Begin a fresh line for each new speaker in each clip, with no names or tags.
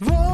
Voces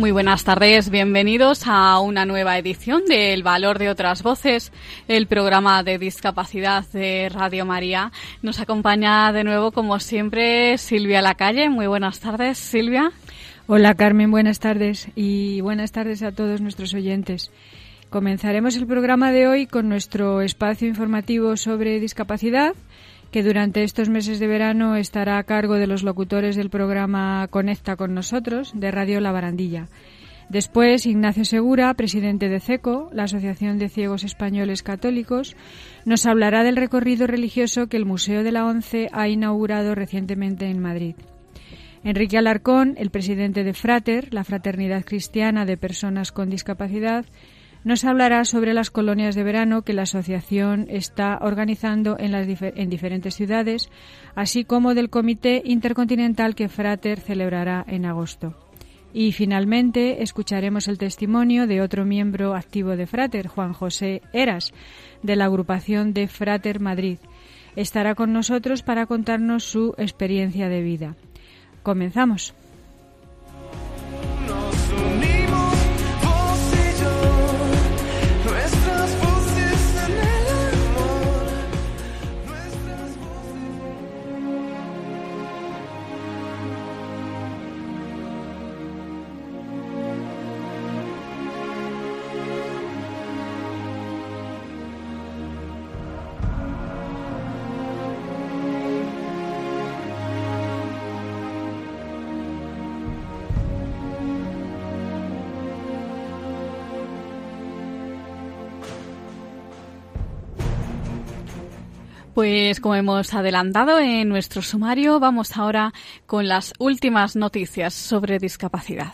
Muy buenas tardes, bienvenidos a una nueva edición de El Valor de otras Voces, el programa de discapacidad de Radio María. Nos acompaña de nuevo, como siempre, Silvia Lacalle. Muy buenas tardes, Silvia.
Hola Carmen, buenas tardes y buenas tardes a todos nuestros oyentes. Comenzaremos el programa de hoy con nuestro espacio informativo sobre discapacidad, que durante estos meses de verano estará a cargo de los locutores del programa Conecta con nosotros de Radio La Barandilla. Después, Ignacio Segura, presidente de CECO, la Asociación de Ciegos Españoles Católicos, nos hablará del recorrido religioso que el Museo de la Once ha inaugurado recientemente en Madrid. Enrique Alarcón, el presidente de Frater, la Fraternidad Cristiana de Personas con Discapacidad, nos hablará sobre las colonias de verano que la asociación está organizando en, en diferentes ciudades, así como del comité intercontinental que Frater celebrará en agosto. Y finalmente escucharemos el testimonio de otro miembro activo de Frater, Juan José Eras, de la agrupación de Frater Madrid. Estará con nosotros para contarnos su experiencia de vida. Comenzamos.
Pues como hemos adelantado en nuestro sumario, vamos ahora con las últimas noticias sobre discapacidad.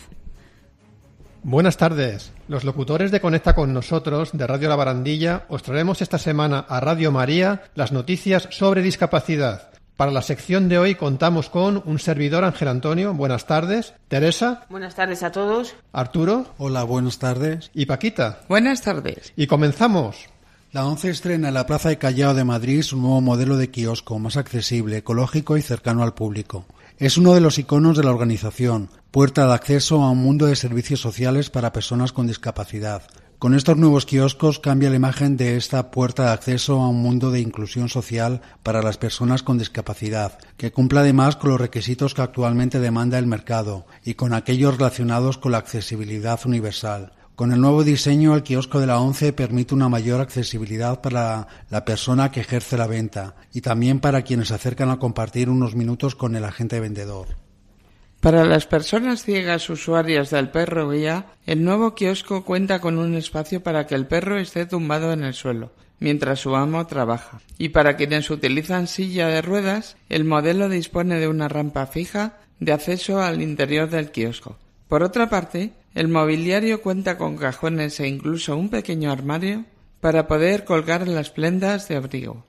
Buenas tardes. Los locutores de Conecta con nosotros de Radio La Barandilla os traemos esta semana a Radio María las noticias sobre discapacidad. Para la sección de hoy contamos con un servidor Ángel Antonio. Buenas tardes. Teresa,
Buenas tardes a todos.
Arturo
Hola, buenas tardes.
y Paquita.
Buenas tardes.
Y comenzamos.
La ONCE estrena en la Plaza de Callao de Madrid su nuevo modelo de kiosco más accesible, ecológico y cercano al público. Es uno de los iconos de la organización, puerta de acceso a un mundo de servicios sociales para personas con discapacidad. Con estos nuevos kioscos cambia la imagen de esta puerta de acceso a un mundo de inclusión social para las personas con discapacidad, que cumple además con los requisitos que actualmente demanda el mercado y con aquellos relacionados con la accesibilidad universal. Con el nuevo diseño, el kiosco de la ONCE permite una mayor accesibilidad para la persona que ejerce la venta y también para quienes se acercan a compartir unos minutos con el agente vendedor.
Para las personas ciegas usuarias del perro guía, el nuevo kiosco cuenta con un espacio para que el perro esté tumbado en el suelo mientras su amo trabaja. Y para quienes utilizan silla de ruedas, el modelo dispone de una rampa fija de acceso al interior del kiosco. Por otra parte, el mobiliario cuenta con cajones e incluso un pequeño armario para poder colgar las prendas de abrigo.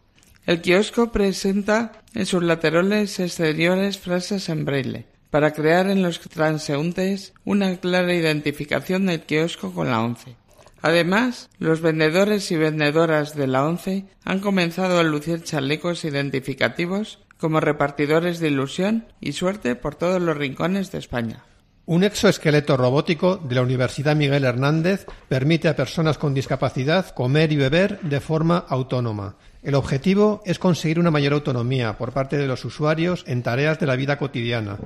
El kiosco presenta en sus laterales exteriores frases en braille, para crear en los transeúntes una clara identificación del kiosco con la ONCE. Además, los vendedores y vendedoras de la ONCE han comenzado a lucir chalecos identificativos como repartidores de ilusión y suerte por todos los rincones de España.
Un exoesqueleto robótico de la Universidad Miguel Hernández permite a personas con discapacidad comer y beber de forma autónoma. El objetivo es conseguir una mayor autonomía por parte de los usuarios en tareas de la vida cotidiana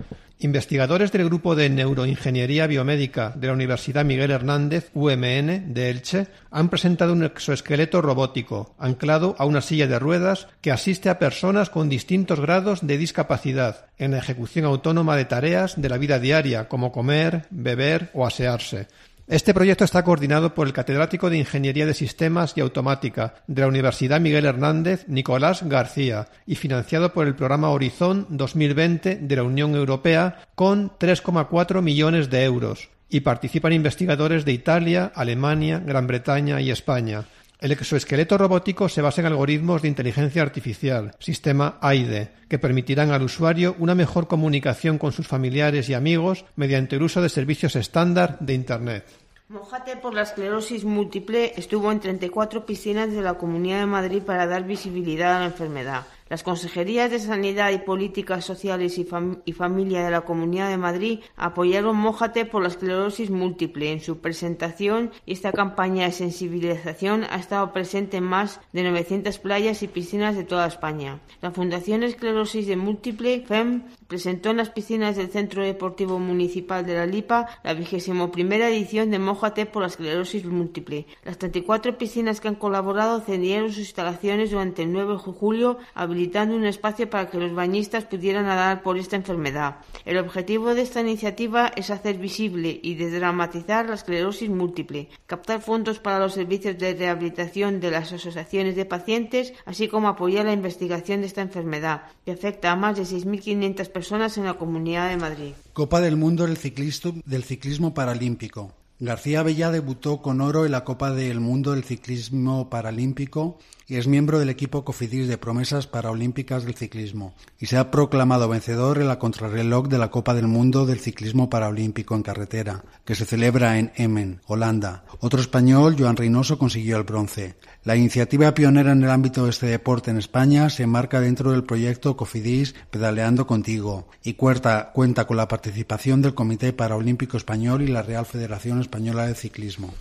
Investigadores del Grupo de Neuroingeniería Biomédica de la Universidad Miguel Hernández, UMN, de Elche, han presentado un exoesqueleto robótico, anclado a una silla de ruedas, que asiste a personas con distintos grados de discapacidad en la ejecución autónoma de tareas de la vida diaria, como comer, beber o asearse. Este proyecto está coordinado por el catedrático de Ingeniería de Sistemas y Automática de la Universidad Miguel Hernández, Nicolás García, y financiado por el programa Horizon 2020 de la Unión Europea con 3,4 millones de euros. Y participan investigadores de Italia, Alemania, Gran Bretaña y España. El exoesqueleto robótico se basa en algoritmos de inteligencia artificial, sistema AIDE, que permitirán al usuario una mejor comunicación con sus familiares y amigos mediante el uso de servicios estándar de Internet.
Mojate por la esclerosis múltiple estuvo en 34 piscinas de la Comunidad de Madrid para dar visibilidad a la enfermedad. Las consejerías de Sanidad y Políticas Sociales y, Fam y, Familia de la Comunidad de Madrid apoyaron Mójate por la esclerosis múltiple en su presentación y esta campaña de sensibilización ha estado presente en más de 900 playas y piscinas de toda España. La Fundación Esclerosis de Múltiple, FEM, presentó en las piscinas del Centro Deportivo Municipal de La Lipa la vigésimo primera edición de Mójate por la esclerosis múltiple. Las 34 piscinas que han colaborado cedieron sus instalaciones durante el 9 de julio, habilitando un espacio para que los bañistas pudieran nadar por esta enfermedad. El objetivo de esta iniciativa es hacer visible y desdramatizar la esclerosis múltiple, captar fondos para los servicios de rehabilitación de las asociaciones de pacientes, así como apoyar la investigación de esta enfermedad, que afecta a más de 6.500 personas en la Comunidad de Madrid.
Copa del Mundo del, del Ciclismo Paralímpico. García Bella debutó con oro en la Copa del Mundo del Ciclismo Paralímpico es miembro del equipo Cofidis de promesas paraolímpicas del ciclismo y se ha proclamado vencedor en la contrarreloj de la Copa del Mundo del Ciclismo Paralímpico en carretera, que se celebra en Emmen, Holanda. Otro español, Joan Reynoso, consiguió el bronce. La iniciativa pionera en el ámbito de este deporte en España se enmarca dentro del proyecto Cofidis Pedaleando Contigo y cuenta, cuenta con la participación del Comité Paraolímpico Español y la Real Federación Española de Ciclismo.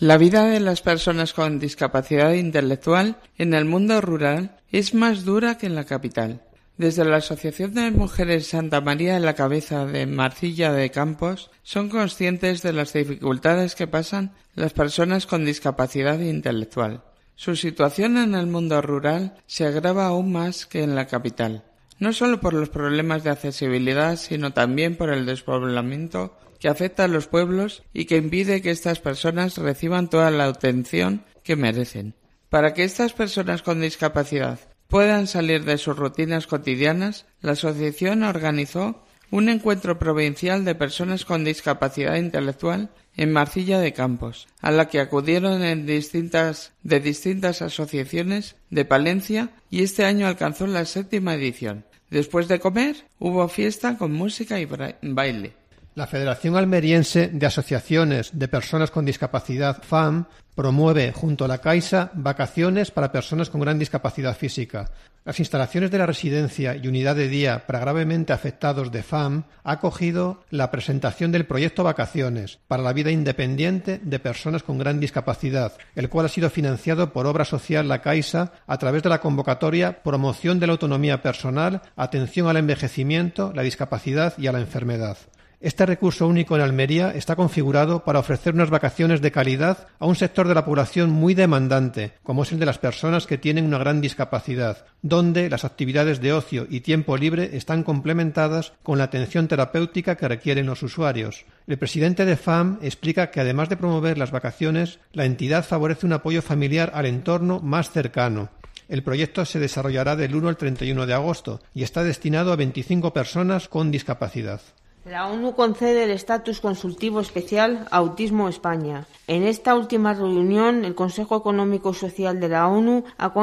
La vida de las personas con discapacidad intelectual en el mundo rural es más dura que en la capital. Desde la Asociación de Mujeres Santa María en la Cabeza de Marcilla de Campos son conscientes de las dificultades que pasan las personas con discapacidad intelectual. Su situación en el mundo rural se agrava aún más que en la capital, no solo por los problemas de accesibilidad, sino también por el despoblamiento que afecta a los pueblos y que impide que estas personas reciban toda la atención que merecen. Para que estas personas con discapacidad puedan salir de sus rutinas cotidianas, la asociación organizó un encuentro provincial de personas con discapacidad intelectual en Marcilla de Campos, a la que acudieron en de distintas asociaciones de Palencia y este año alcanzó la séptima edición. Después de comer, hubo fiesta con música y baile.
La Federación Almeriense de Asociaciones de Personas con Discapacidad, FAM, promueve junto a la Caixa vacaciones para personas con gran discapacidad física. Las instalaciones de la residencia y unidad de día para gravemente afectados de FAM ha acogido la presentación del proyecto Vacaciones para la vida independiente de personas con gran discapacidad, el cual ha sido financiado por Obra Social La Caixa a través de la convocatoria Promoción de la Autonomía Personal, Atención al Envejecimiento, la Discapacidad y a la Enfermedad. Este recurso único en Almería está configurado para ofrecer unas vacaciones de calidad a un sector de la población muy demandante, como es el de las personas que tienen una gran discapacidad, donde las actividades de ocio y tiempo libre están complementadas con la atención terapéutica que requieren los usuarios. El presidente de FAM explica que además de promover las vacaciones, la entidad favorece un apoyo familiar al entorno más cercano. El proyecto se desarrollará del 1 al 31 de agosto y está destinado a 25 personas con discapacidad.
La ONU concede el estatus consultivo especial a Autismo España. En esta última reunión, el Consejo Económico y Social de la ONU ha,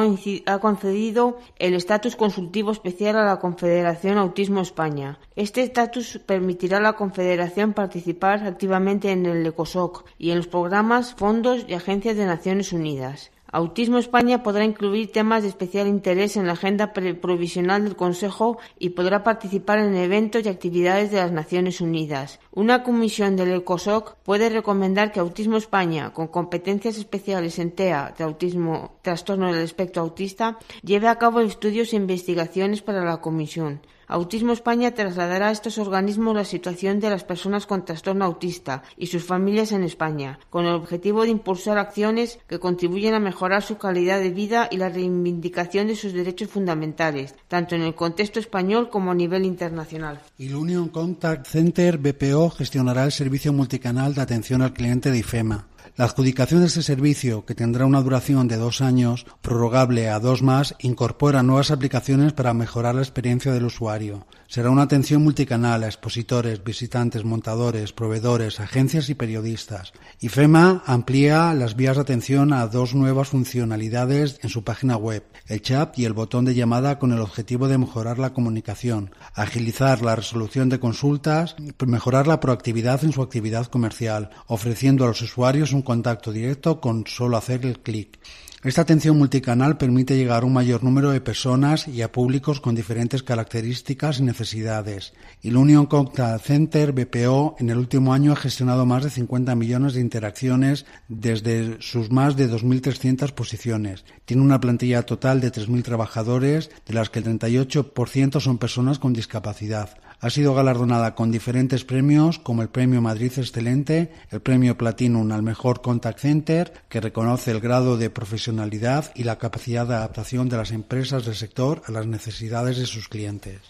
concedido el estatus consultivo especial a la Confederación Autismo España. Este estatus permitirá a la Confederación participar activamente en el ECOSOC y en los programas, fondos y agencias de Naciones Unidas. Autismo España podrá incluir temas de especial interés en la agenda provisional del Consejo y podrá participar en eventos y actividades de las Naciones Unidas. Una comisión del ECOSOC puede recomendar que Autismo España, con competencias especiales en TEA de autismo, trastorno del espectro autista, lleve a cabo estudios e investigaciones para la comisión. Autismo España trasladará a estos organismos la situación de las personas con trastorno autista y sus familias en España, con el objetivo de impulsar acciones que contribuyen a mejorar su calidad de vida y la reivindicación de sus derechos fundamentales, tanto en el contexto español como a nivel internacional.
El Union Contact Center BPO gestionará el servicio multicanal de atención al cliente de IFEMA. La adjudicación de este servicio, que tendrá una duración de dos años, prorrogable a dos más, incorpora nuevas aplicaciones para mejorar la experiencia del usuario. Será una atención multicanal a expositores, visitantes, montadores, proveedores, agencias y periodistas. IFEMA amplía las vías de atención a dos nuevas funcionalidades en su página web, el chat y el botón de llamada con el objetivo de mejorar la comunicación, agilizar la resolución de consultas, mejorar la proactividad en su actividad comercial, ofreciendo a los usuarios un contacto directo con solo hacer el clic. Esta atención multicanal permite llegar a un mayor número de personas y a públicos con diferentes características y necesidades. El Union Contact Center BPO en el último año ha gestionado más de 50 millones de interacciones desde sus más de 2.300 posiciones. Tiene una plantilla total de 3.000 trabajadores, de las que el 38% son personas con discapacidad. Ha sido galardonada con diferentes premios como el Premio Madrid Excelente, el Premio Platinum al Mejor Contact Center, que reconoce el grado de profesionalidad y la capacidad de adaptación de las empresas del sector a las necesidades de sus clientes.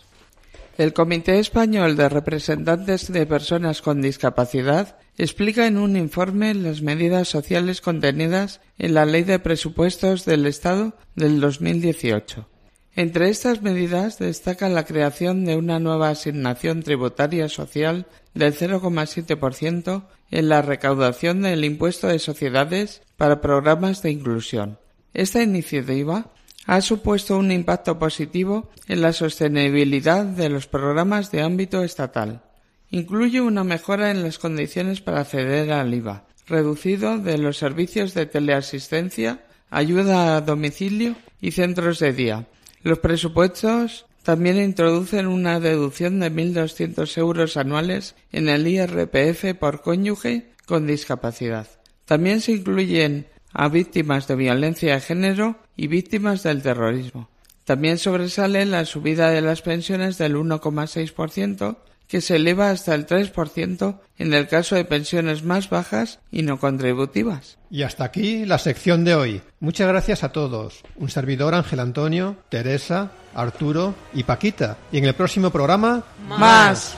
El Comité Español de Representantes de Personas con Discapacidad explica en un informe las medidas sociales contenidas en la Ley de Presupuestos del Estado del 2018. Entre estas medidas destaca la creación de una nueva asignación tributaria social del 0,7% en la recaudación del impuesto de sociedades para programas de inclusión. Esta iniciativa ha supuesto un impacto positivo en la sostenibilidad de los programas de ámbito estatal. Incluye una mejora en las condiciones para acceder al IVA, reducido de los servicios de teleasistencia, ayuda a domicilio y centros de día. Los presupuestos también introducen una deducción de 1.200 euros anuales en el IRPF por cónyuge con discapacidad. También se incluyen a víctimas de violencia de género y víctimas del terrorismo. También sobresale la subida de las pensiones del 1,6%, que se eleva hasta el 3% en el caso de pensiones más bajas y no contributivas.
Y hasta aquí la sección de hoy. Muchas gracias a todos. Un servidor Ángel Antonio, Teresa, Arturo y Paquita. Y en el próximo programa,
Más.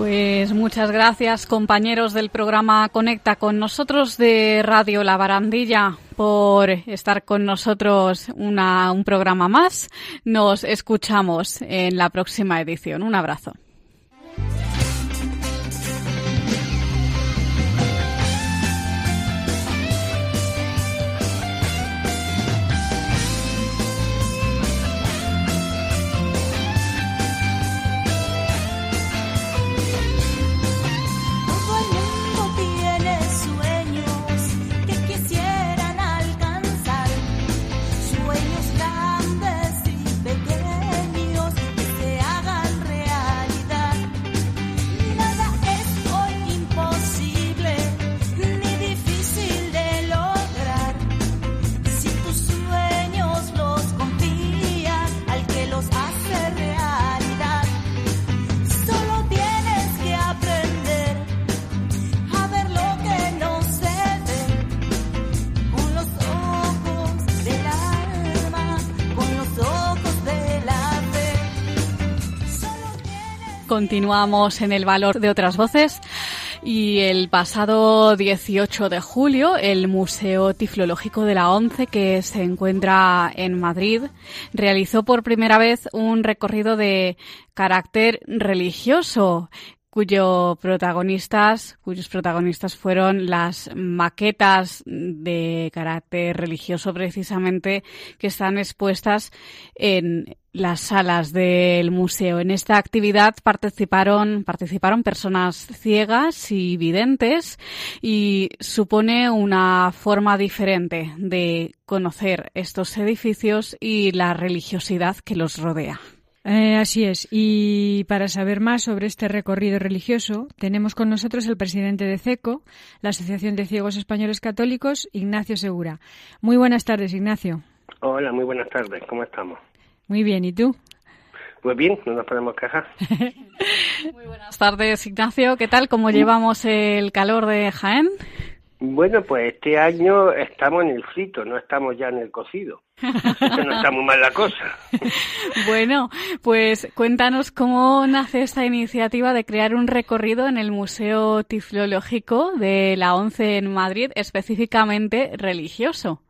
Pues muchas gracias compañeros del programa Conecta con nosotros de Radio La Barandilla por estar con nosotros una, un programa más. Nos escuchamos en la próxima edición. Un abrazo. Continuamos en el valor de otras voces. Y el pasado 18 de julio el Museo Tiflológico de la ONCE que se encuentra en Madrid realizó por primera vez un recorrido de carácter religioso cuyo protagonistas, cuyos protagonistas fueron las maquetas de carácter religioso precisamente que están expuestas en las salas del museo. En esta actividad participaron, participaron personas ciegas y videntes y supone una forma diferente de conocer estos edificios y la religiosidad que los rodea.
Eh, así es. Y para saber más sobre este recorrido religioso, tenemos con nosotros el presidente de CECO, la Asociación de Ciegos Españoles Católicos, Ignacio Segura. Muy buenas tardes, Ignacio.
Hola, muy buenas tardes. ¿Cómo estamos?
Muy bien. ¿Y tú?
Pues bien, no nos podemos quejar.
Muy buenas tardes, Ignacio. ¿Qué tal? ¿Cómo llevamos el calor de Jaén?
Bueno, pues este año estamos en el frito, no estamos ya en el cocido. No está muy mal la cosa.
Bueno, pues cuéntanos cómo nace esta iniciativa de crear un recorrido en el Museo Tiflológico de la ONCE en Madrid, específicamente religioso.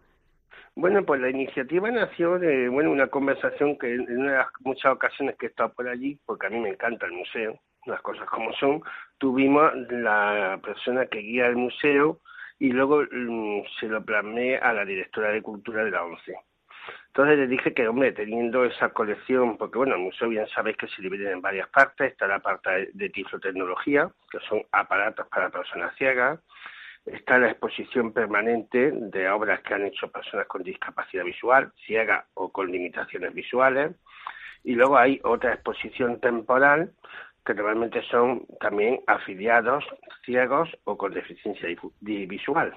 Bueno, pues la iniciativa nació de bueno una conversación que en una de las muchas ocasiones que he estado por allí, porque a mí me encanta el museo, las cosas como son, tuvimos la persona que guía el museo y luego mm, se lo plasmé a la directora de cultura de la ONCE. Entonces le dije que, hombre, teniendo esa colección, porque bueno, el museo bien sabéis que se divide en varias partes, está la parte de tiflotecnología, que son aparatos para personas ciegas, está la exposición permanente de obras que han hecho personas con discapacidad visual, ciega o con limitaciones visuales, y luego hay otra exposición temporal que normalmente son también afiliados ciegos o con deficiencia visual.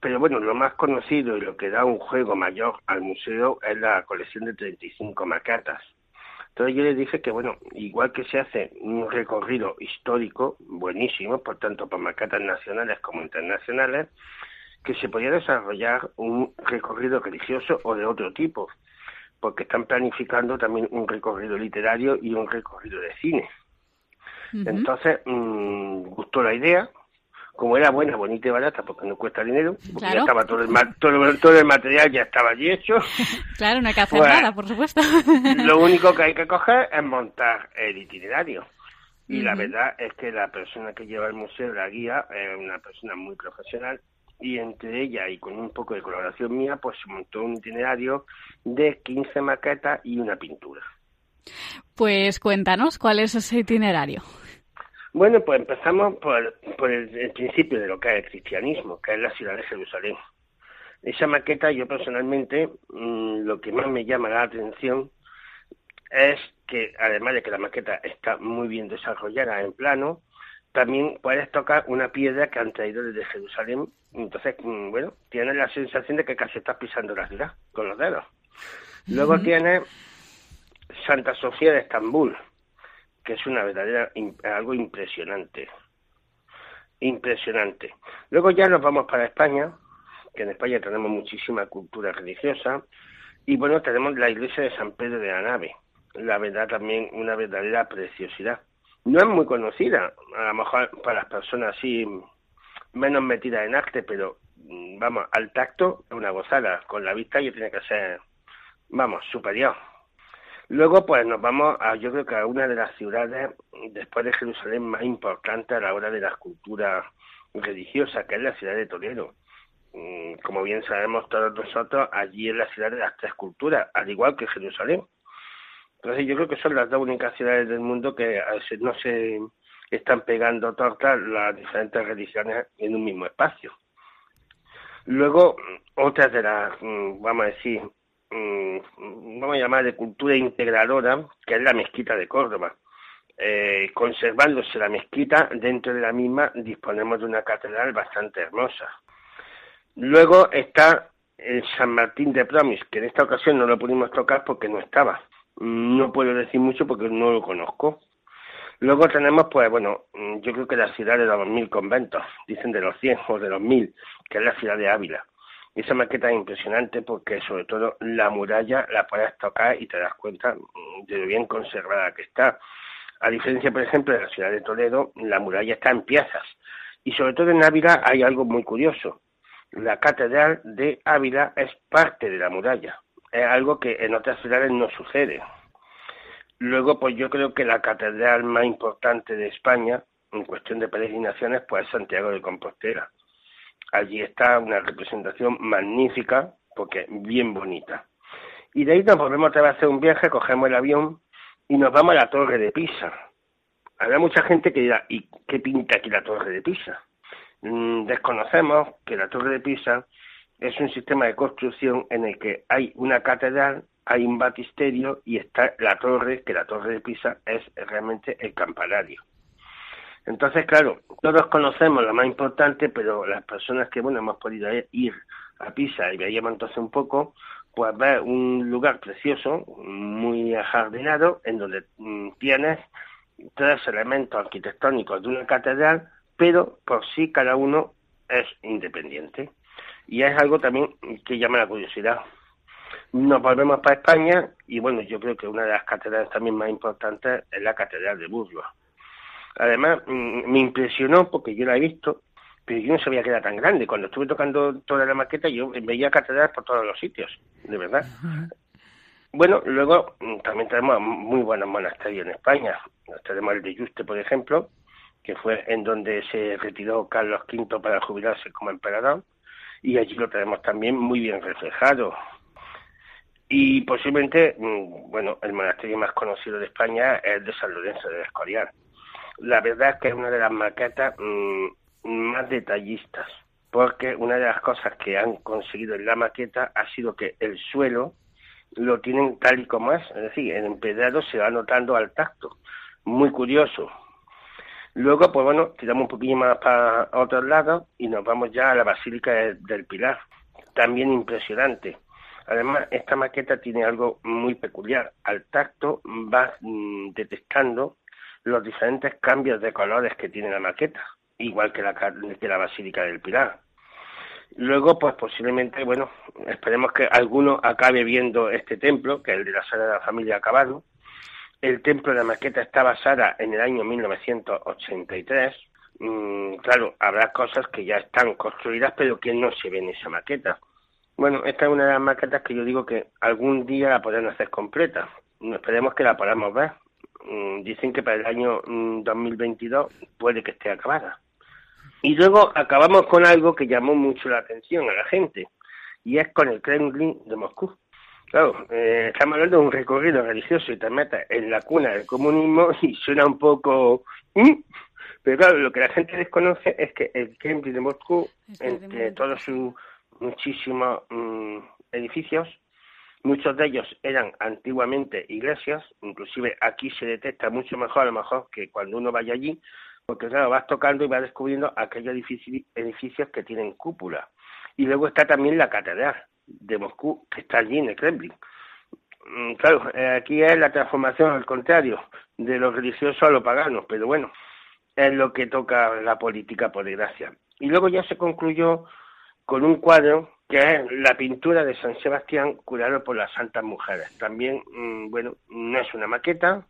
Pero bueno, lo más conocido y lo que da un juego mayor al museo es la colección de 35 maquetas. Entonces yo les dije que, bueno, igual que se hace un recorrido histórico buenísimo, por tanto por maquetas nacionales como internacionales, que se podía desarrollar un recorrido religioso o de otro tipo, porque están planificando también un recorrido literario y un recorrido de cine. Entonces, mm, gustó la idea, como era buena, bonita y barata, porque no cuesta dinero, porque
Claro.
ya estaba todo el, todo, el- todo el material ya estaba allí hecho.
Claro, no hay que hacer
Pues,
nada, por supuesto.
Lo único que hay que coger es montar el itinerario. Y la verdad es que la persona que lleva el museo, la guía, es una persona muy profesional y entre ella y con un poco de colaboración mía, pues se montó un itinerario de 15 maquetas y una pintura.
Pues cuéntanos cuál es ese itinerario.
Bueno, pues empezamos por, por el, el principio de lo que es el cristianismo, que es la ciudad de Jerusalén. Esa maqueta, yo personalmente, mm, lo que más me llama la atención es que, además de que la maqueta está muy bien desarrollada en plano, también puedes tocar una piedra que han traído desde Jerusalén. Entonces, mm, bueno, tienes la sensación de que casi estás pisando la ciudad con los dedos. Luego tienes Santa Sofía de Estambul, que es una verdadera algo impresionante. Impresionante. Luego ya nos vamos para España, que en España tenemos muchísima cultura religiosa, y bueno, tenemos la iglesia de San Pedro de la Nave, la verdad también una verdadera preciosidad. No es muy conocida, a lo mejor para las personas así menos metidas en arte, pero mm, vamos, al tacto es una gozada, con la vista ya tiene que ser, vamos, superior. Luego, pues nos vamos a, yo creo que a una de las ciudades, después de Jerusalén, más importantes a la hora de la cultura religiosa, que es la ciudad de Toledo. Mm, Como bien sabemos todos nosotros, allí es la ciudad de las tres culturas, al igual que Jerusalén. Entonces yo creo que son las dos únicas ciudades del mundo que no se están pegando tortas las diferentes religiones en un mismo espacio. Luego, otras de las, mm, vamos a decir, vamos a llamar de cultura integradora, que es la mezquita de Córdoba. Eh, conservándose la mezquita, dentro de la misma disponemos de una catedral bastante hermosa. Luego está el San Martín de Promis, que en esta ocasión no lo pudimos tocar porque no estaba. Mm, No puedo decir mucho porque no lo conozco. Luego tenemos, pues bueno, mm, yo creo que la ciudad de los mil conventos, dicen de los cien o de los mil, que es la ciudad de Ávila. Esa maqueta es impresionante porque sobre todo la muralla la puedes tocar y te das cuenta de lo bien conservada que está. A diferencia, por ejemplo, de la ciudad de Toledo, la muralla está en piezas. Y sobre todo en Ávila hay algo muy curioso. La catedral de Ávila es parte de la muralla. Es algo que en otras ciudades no sucede. Luego, pues yo creo que la catedral más importante de España, en cuestión de peregrinaciones, pues es Santiago de Compostela. Allí está una representación magnífica, porque bien bonita. Y de ahí nos volvemos a hacer un viaje, cogemos el avión y nos vamos a la Torre de Pisa. Habrá mucha gente que dirá, ¿y qué pinta aquí la Torre de Pisa? Mm, desconocemos que la Torre de Pisa es un sistema de construcción en el que hay una catedral hay un batisterio y está la torre, que la torre de Pisa es realmente el campanario. Entonces, claro, todos conocemos lo más importante, pero las personas que, bueno, hemos podido ir a Pisa y veíamos entonces un poco, pues ver un lugar precioso, muy ajardinado, en donde mm, tienes tres elementos arquitectónicos de una catedral, pero por sí cada uno es independiente. Y es algo también que llama la curiosidad. Nos volvemos para España y bueno, yo creo que una de las catedrales también más importantes es la Catedral de Burgos. Además, mm, me impresionó porque yo la he visto, pero yo no sabía que era tan grande. Cuando estuve tocando toda la maqueta, yo veía catedrales por todos los sitios, de verdad. Bueno, luego mm, también tenemos muy buenos monasterios en España. Tenemos el de Yuste, por ejemplo, que fue en donde se retiró Carlos V para jubilarse como emperador, y allí lo tenemos también muy bien reflejado. Y posiblemente, mm, bueno, el monasterio más conocido de España es el de San Lorenzo del Escorial. La verdad es que es una de las maquetas mm, más detallistas, porque una de las cosas que han conseguido en la maqueta ha sido que el suelo lo tienen tal y como es, es decir, el empedrado se va notando al tacto. Muy curioso. Luego, pues bueno, tiramos un poquillo más para otros lados y nos vamos ya a la Basílica de- del Pilar. También impresionante. Además, esta maqueta tiene algo muy peculiar. Al tacto vas mm, detectando los diferentes cambios de colores que tiene la maqueta, igual que la, que la Basílica del Pilar. Luego, pues posiblemente, bueno, esperemos que alguno acabe viendo este templo, que es el de la Sala de la Familia Acabado. El templo de la maqueta está basada en el año 1983. Mm, claro, habrá cosas que ya están construidas, pero que no se ven en esa maqueta. Bueno, esta es una de las maquetas que yo digo que algún día la podrán hacer completa. Esperemos que la podamos ver. Mm, Dicen que para el año mm, 2022 puede que esté acabada. Y luego acabamos con algo que llamó mucho la atención a la gente, y es con el Kremlin de Moscú. Claro, eh, estamos hablando de un recorrido religioso y te metes en la cuna del comunismo y suena un poco... ¿Mm? Pero claro, lo que la gente desconoce es que el Kremlin de Moscú, entre todos sus muchísimos mm, edificios, muchos de ellos eran antiguamente iglesias, inclusive aquí se detecta mucho mejor a lo mejor que cuando uno vaya allí, porque claro, vas tocando y vas descubriendo aquellos edifici- edificios que tienen cúpula. Y luego está también la catedral de Moscú, que está allí en el Kremlin. Mm, Claro, eh, aquí es la transformación al contrario, de lo religioso a lo pagano, pero bueno, es lo que toca la política, por desgracia. Y luego ya se concluyó con un cuadro que es la pintura de San Sebastián curado por las Santas Mujeres. También, mm, bueno, no es una maqueta,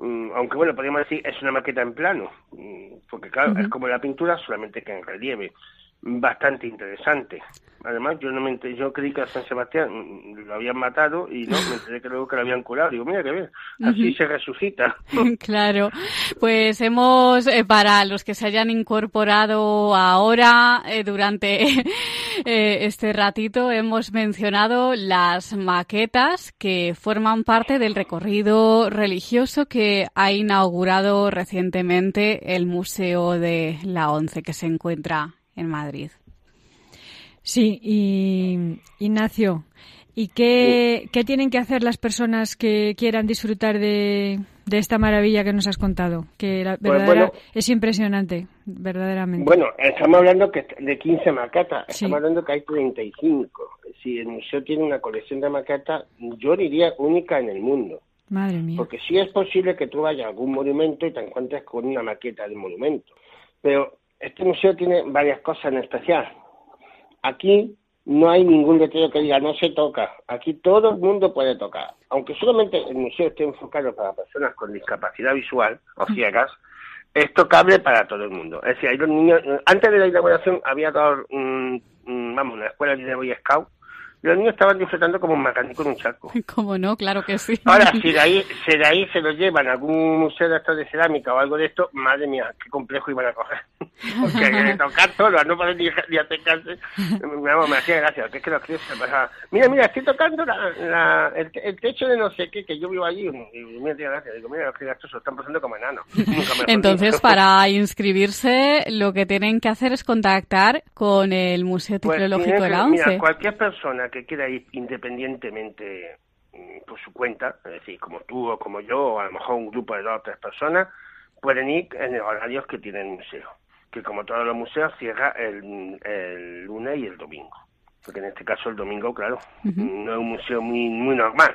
mm, aunque bueno, podríamos decir es una maqueta en plano, mm, porque claro, es como la pintura, solamente que en relieve. Bastante interesante. Además, yo no me enter- yo creí que a San Sebastián mm, lo habían matado y no, me enteré que luego que lo habían curado. Digo, mira que bien, así se resucita.
Claro, pues hemos, eh, para los que se hayan incorporado ahora eh, durante eh, este ratito, hemos mencionado las maquetas que forman parte del recorrido religioso que ha inaugurado recientemente el Museo de la Once, que se encuentra en Madrid.
Sí, y Ignacio, ¿y qué, qué tienen que hacer las personas que quieran disfrutar de, de esta maravilla que nos has contado? Que la
Pues
verdadera-
bueno.
es impresionante, verdaderamente.
Bueno, estamos hablando que de 15 maquetas,
Sí.
estamos hablando que hay 35. Si el museo tiene una colección de maquetas, yo diría única en el mundo.
Madre mía.
Porque sí es posible que tú vayas a algún monumento y te encuentres con una maqueta del monumento. Pero este museo tiene varias cosas en especial. Aquí no hay ningún letrero que diga no se toca. Aquí todo el mundo puede tocar. Aunque solamente el museo esté enfocado para personas con discapacidad visual o ciegas, es tocable para todo el mundo. Es decir, hay los niños. Antes de la inauguración había dos, mm, mm, vamos, una escuela de Boy Scout. Los niños estaban disfrutando como un mecánico en un charco.
¿Cómo no? Claro que sí.
Ahora, si de ahí, si de ahí se lo llevan a algún museo de estos de cerámica o algo de esto, madre mía, qué complejo iban a coger. Porque eh, tocar solo, no poder ni, ni acercarse, vamos, me hacía gracia, que es que los críos se pasaban, mira, mira, estoy tocando la, la- el, el techo de no sé qué, que yo vivo allí, y me hacía gracia, digo, mira, los críos estos se lo están pasando como enanos.
Entonces, para inscribirse, lo que tienen que hacer es contactar con el Museo
Pues
Tecnológico
tiene
de la
Mira,
ONCE.
cualquier persona que quiera ir independientemente por su cuenta, es decir, como tú o como yo, o a lo mejor un grupo de dos o tres personas, pueden ir en los horarios que tiene el museo, que como todos los museos cierra el, el lunes y el domingo, porque en este caso el domingo, claro, no es un museo muy, muy normal.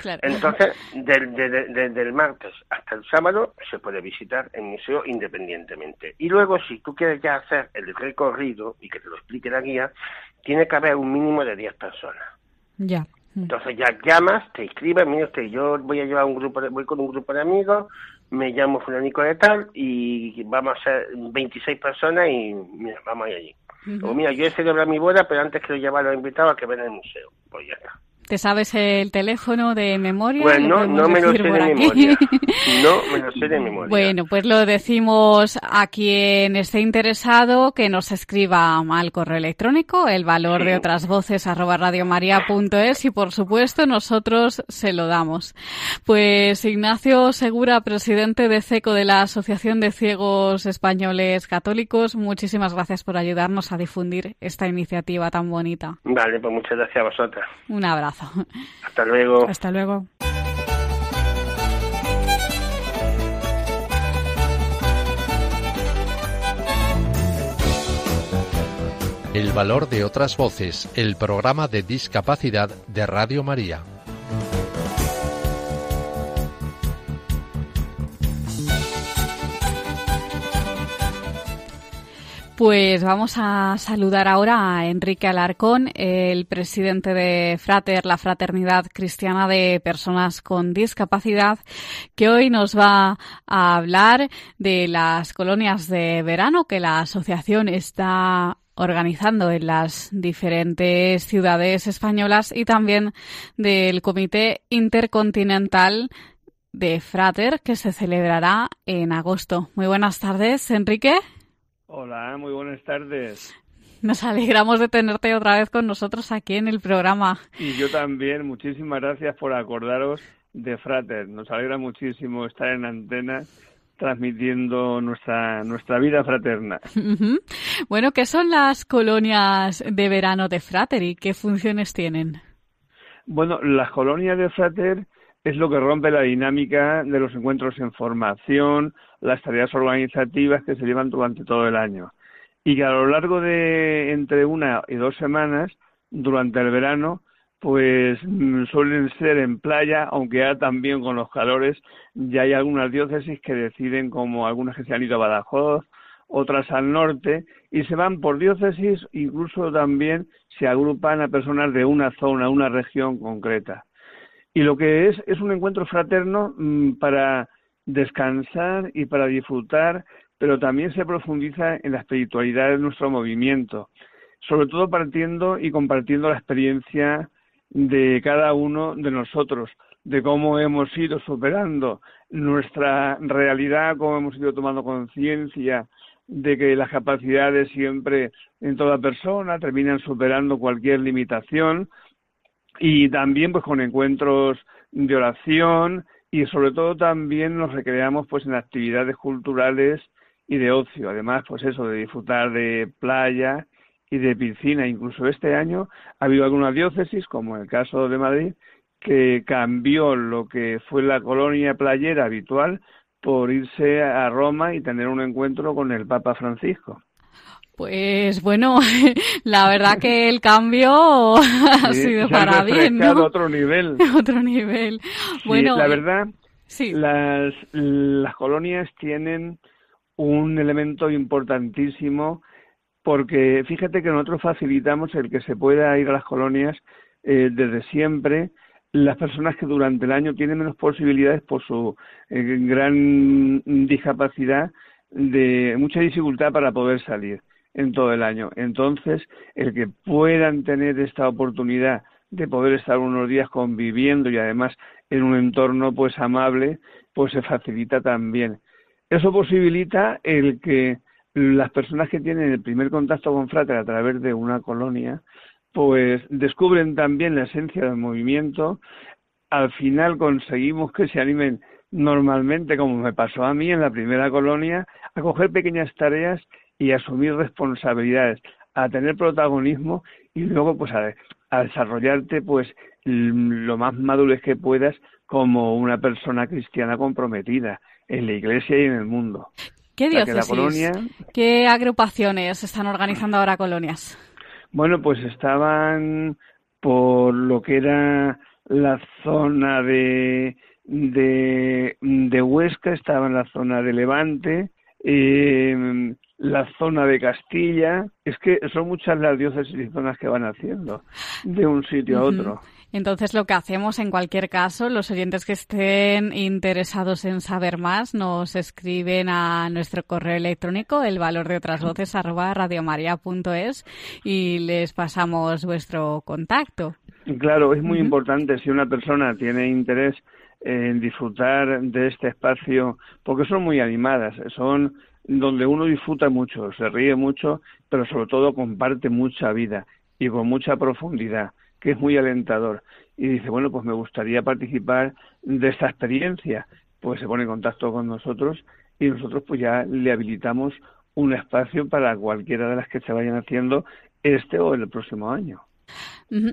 Claro.
Entonces, del, de- de- desde el martes hasta el sábado se puede visitar el museo independientemente. Y luego, si tú quieres ya hacer el recorrido y que te lo explique la guía, tiene que haber un mínimo de 10 personas.
Ya.
Entonces ya llamas, te inscribes, mire usted, yo voy a llevar un grupo, de- voy con un grupo de amigos, me llamo fulanico de tal y vamos a ser 26 personas y mira, vamos a ir allí. O mira, yo he celebrado mi boda, pero antes quiero llevar a los invitados a que ven el museo. Pues ya está.
¿Te sabes el teléfono de memoria?
Pues
¿Le
no, no me lo sé de
aquí?
memoria. No me lo sé de memoria.
Bueno, pues lo decimos a quien esté interesado que nos escriba al correo electrónico el valor de otras voces arroba radiomaria.es y por supuesto nosotros se lo damos. Pues Ignacio Segura, presidente de CECO de la Asociación de Ciegos Españoles Católicos, muchísimas gracias por ayudarnos a difundir esta iniciativa tan bonita.
Vale, pues muchas gracias a vosotras.
Un abrazo.
Hasta luego.
Hasta luego.
El valor de otras voces, el programa de discapacidad de Radio María.
Pues vamos a saludar ahora a Enrique Alarcón, el presidente de Frater, la Fraternidad Cristiana de Personas con Discapacidad, que hoy nos va a hablar de las colonias de verano que la asociación está organizando en las diferentes ciudades españolas y también del Comité Intercontinental de Frater que se celebrará en agosto. Muy buenas tardes, Enrique.
Hola, muy buenas tardes.
Nos alegramos de tenerte otra vez con nosotros aquí en el programa.
Y yo también, muchísimas gracias por acordaros de Frater. Nos alegra muchísimo estar en antena transmitiendo nuestra, nuestra vida fraterna.
Bueno, ¿qué son las colonias de verano de Frater y qué funciones tienen?
Bueno, las colonias de Frater es lo que rompe la dinámica de los encuentros en formación, las tareas organizativas que se llevan durante todo el año. Y que a lo largo de entre una y dos semanas, durante el verano, pues mm, suelen ser en playa, aunque ya también con los calores, ya hay algunas diócesis que deciden, como algunas que se han ido a Badajoz, otras al norte, y se van por diócesis, incluso también se agrupan a personas de una zona, una región concreta. Y lo que es es un encuentro fraterno mm, para descansar y para disfrutar, pero también se profundiza en la espiritualidad de nuestro movimiento, sobre todo partiendo y compartiendo la experiencia de cada uno de nosotros, de cómo hemos ido superando nuestra realidad, cómo hemos ido tomando conciencia de que las capacidades siempre en toda persona terminan superando cualquier limitación y también pues con encuentros de oración y sobre todo también nos recreamos pues en actividades culturales y de ocio, además pues eso de disfrutar de playa y de piscina, incluso este año ha habido algunas diócesis como el caso de Madrid que cambió lo que fue la colonia playera habitual por irse a Roma y tener un encuentro con el Papa Francisco.
Pues bueno, la verdad que el cambio ha
Sí,
sido para bien, ¿no?
otro nivel.
Otro nivel.
Sí,
Bueno,
la verdad,
sí.
las, las colonias tienen un elemento importantísimo porque fíjate que nosotros facilitamos el que se pueda ir a las colonias eh, desde siempre las personas que durante el año tienen menos posibilidades por su eh, gran discapacidad de mucha dificultad para poder salir en todo el año. Entonces, el que puedan tener esta oportunidad de poder estar unos días conviviendo y además en un entorno pues amable, pues se facilita también. Eso posibilita el que las personas que tienen el primer contacto con Frater a través de una colonia, pues descubren también la esencia del movimiento, al final conseguimos que se animen normalmente, como me pasó a mí en la primera colonia, a coger pequeñas tareas y asumir responsabilidades, a tener protagonismo y luego pues a, a desarrollarte pues mm, lo más madurez que puedas como una persona cristiana comprometida en la iglesia y en el mundo.
¿Qué
O sea,
diócesis?
colonia,
¿Qué agrupaciones están organizando ahora colonias?
bueno, pues estaban por lo que era la zona de, de, de Huesca, estaba en la zona de Levante, eh, la zona de Castilla. Es que son muchas las diócesis y zonas que van haciendo de un sitio a otro.
Entonces, lo que hacemos en cualquier caso, los oyentes que estén interesados en saber más, nos escriben a nuestro correo electrónico, el valor de otras voces, arroba radiomaria.es, y les pasamos vuestro contacto.
Claro, es muy importante si una persona tiene interés en disfrutar de este espacio, porque son muy animadas, son donde uno disfruta mucho, se ríe mucho, pero sobre todo comparte mucha vida y con mucha profundidad, que es muy alentador. Y dice, bueno, pues me gustaría participar de esta experiencia. Pues se pone en contacto con nosotros y nosotros pues ya le habilitamos un espacio para cualquiera de las que se vayan haciendo este o el próximo año.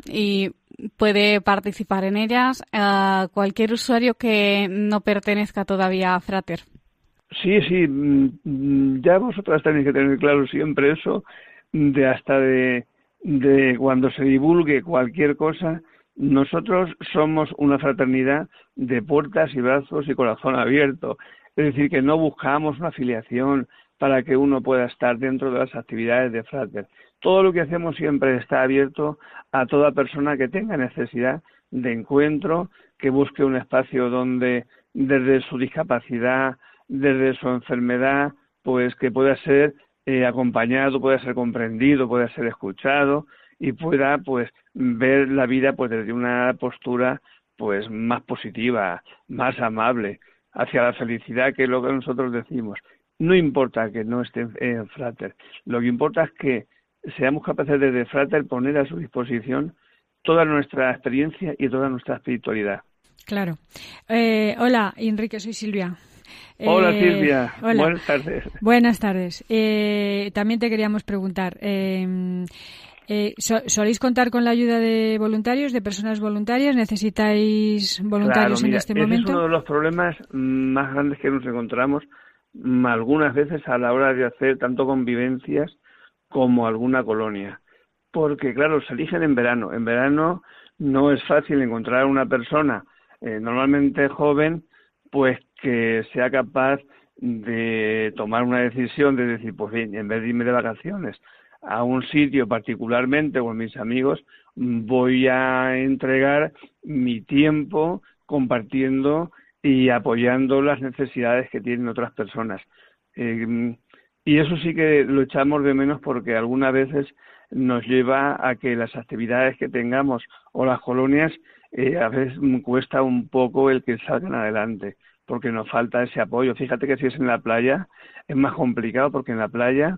Y puede participar en ellas eh, cualquier usuario que no pertenezca todavía a Frater.
Sí, sí, mm, ya vosotras tenéis que tener claro siempre eso, de hasta de, de cuando se divulgue cualquier cosa, nosotros somos una fraternidad de puertas y brazos y corazón abierto. Es decir, que no buscamos una afiliación para que uno pueda estar dentro de las actividades de Frater. Todo lo que hacemos siempre está abierto a toda persona que tenga necesidad de encuentro, que busque un espacio donde desde su discapacidad, desde su enfermedad, pues que pueda ser eh, acompañado, pueda ser comprendido, pueda ser escuchado y pueda pues ver la vida pues desde una postura pues más positiva, más amable, hacia la felicidad, que es lo que nosotros decimos. No importa que no esté en, Frater, lo que importa es que seamos capaces desde Frater poner a su disposición toda nuestra experiencia y toda nuestra espiritualidad.
Claro. Eh, hola, Enrique, soy Silvia.
Hola
Eh,
Silvia,
hola.
buenas tardes.
Buenas tardes. Eh, también te queríamos preguntar, eh, eh, so- ¿soléis contar con la ayuda de voluntarios, de personas voluntarias? ¿Necesitáis voluntarios
Claro, mira,
en este
ese es
momento?
uno de los problemas más grandes que nos encontramos mm, algunas veces a la hora de hacer tanto convivencias como alguna colonia. Porque, claro, se eligen en verano. En verano no es fácil encontrar una persona, eh, normalmente joven, pues que sea capaz de tomar una decisión de decir, pues bien, en vez de irme de vacaciones a un sitio particularmente con mis amigos, voy a entregar mi tiempo compartiendo y apoyando las necesidades que tienen otras personas. Eh, y eso sí que lo echamos de menos porque algunas veces nos lleva a que las actividades que tengamos o las colonias eh, a veces cuesta un poco el que salgan adelante porque nos falta ese apoyo. Fíjate que si es en la playa es más complicado porque en la playa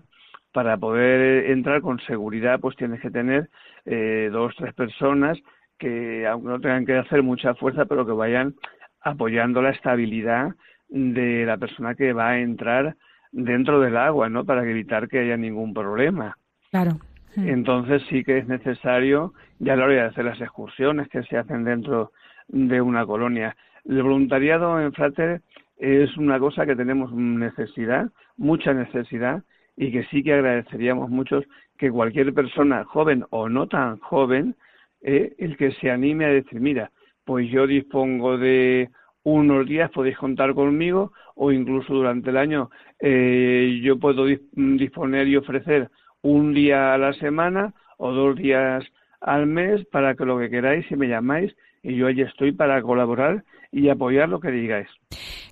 para poder entrar con seguridad pues tienes que tener eh, dos tres personas que aunque no tengan que hacer mucha fuerza pero que vayan apoyando la estabilidad de la persona que va a entrar dentro del agua, ¿no? Para evitar que haya ningún problema.
Claro.
Entonces sí que es necesario, ya a la hora de hacer las excursiones que se hacen dentro de una colonia. El voluntariado en Frater es una cosa que tenemos necesidad, mucha necesidad, y que sí que agradeceríamos mucho que cualquier persona, joven o no tan joven, eh, el que se anime a decir, mira, pues yo dispongo de unos días, podéis contar conmigo, o incluso durante el año eh, yo puedo dis- disponer y ofrecer un día a la semana o dos días al mes para que lo que queráis y me llamáis y yo allí estoy para colaborar y apoyar lo que digáis.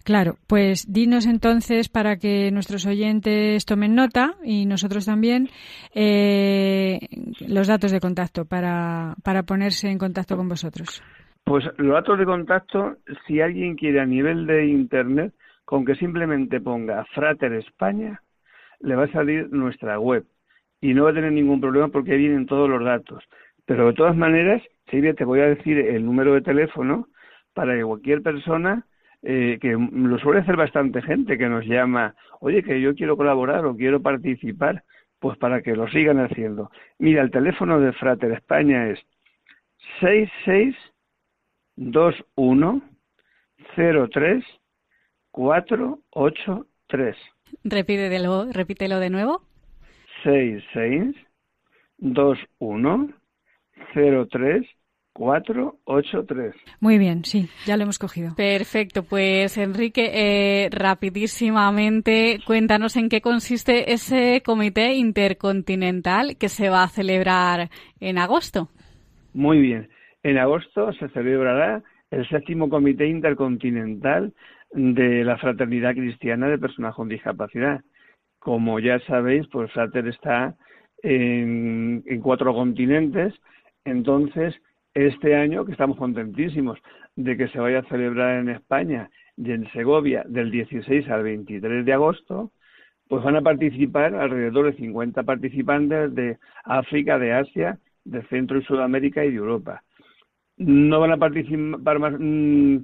Claro, pues dinos entonces para que nuestros oyentes tomen nota y nosotros también eh, los datos de contacto para, para ponerse en contacto con vosotros.
Pues los datos de contacto, si alguien quiere a nivel de internet, con que simplemente ponga Frater España, le va a salir nuestra web y no va a tener ningún problema porque ahí vienen todos los datos. Pero de todas maneras, Silvia, te voy a decir el número de teléfono para que cualquier persona, eh, que lo suele hacer bastante gente que nos llama, oye, que yo quiero colaborar o quiero participar, pues para que lo sigan haciendo. Mira, el teléfono de Frater España es 66 21 03 483
Repítelo, repítelo de nuevo.
66 21 03 483.
Muy bien, sí, ya lo hemos cogido.
Perfecto, pues Enrique, eh, rapidísimamente, cuéntanos en qué consiste ese comité intercontinental que se va a celebrar en agosto.
Muy bien. En agosto se celebrará el séptimo Comité Intercontinental de la Fraternidad Cristiana de Personas con Discapacidad. Como ya sabéis, pues Frater está en, en cuatro continentes, entonces este año, que estamos contentísimos de que se vaya a celebrar en España y en Segovia del 16 al 23 de agosto, pues van a participar alrededor de 50 participantes de África, de Asia, de Centro y Sudamérica y de Europa. No van a participar más, mm,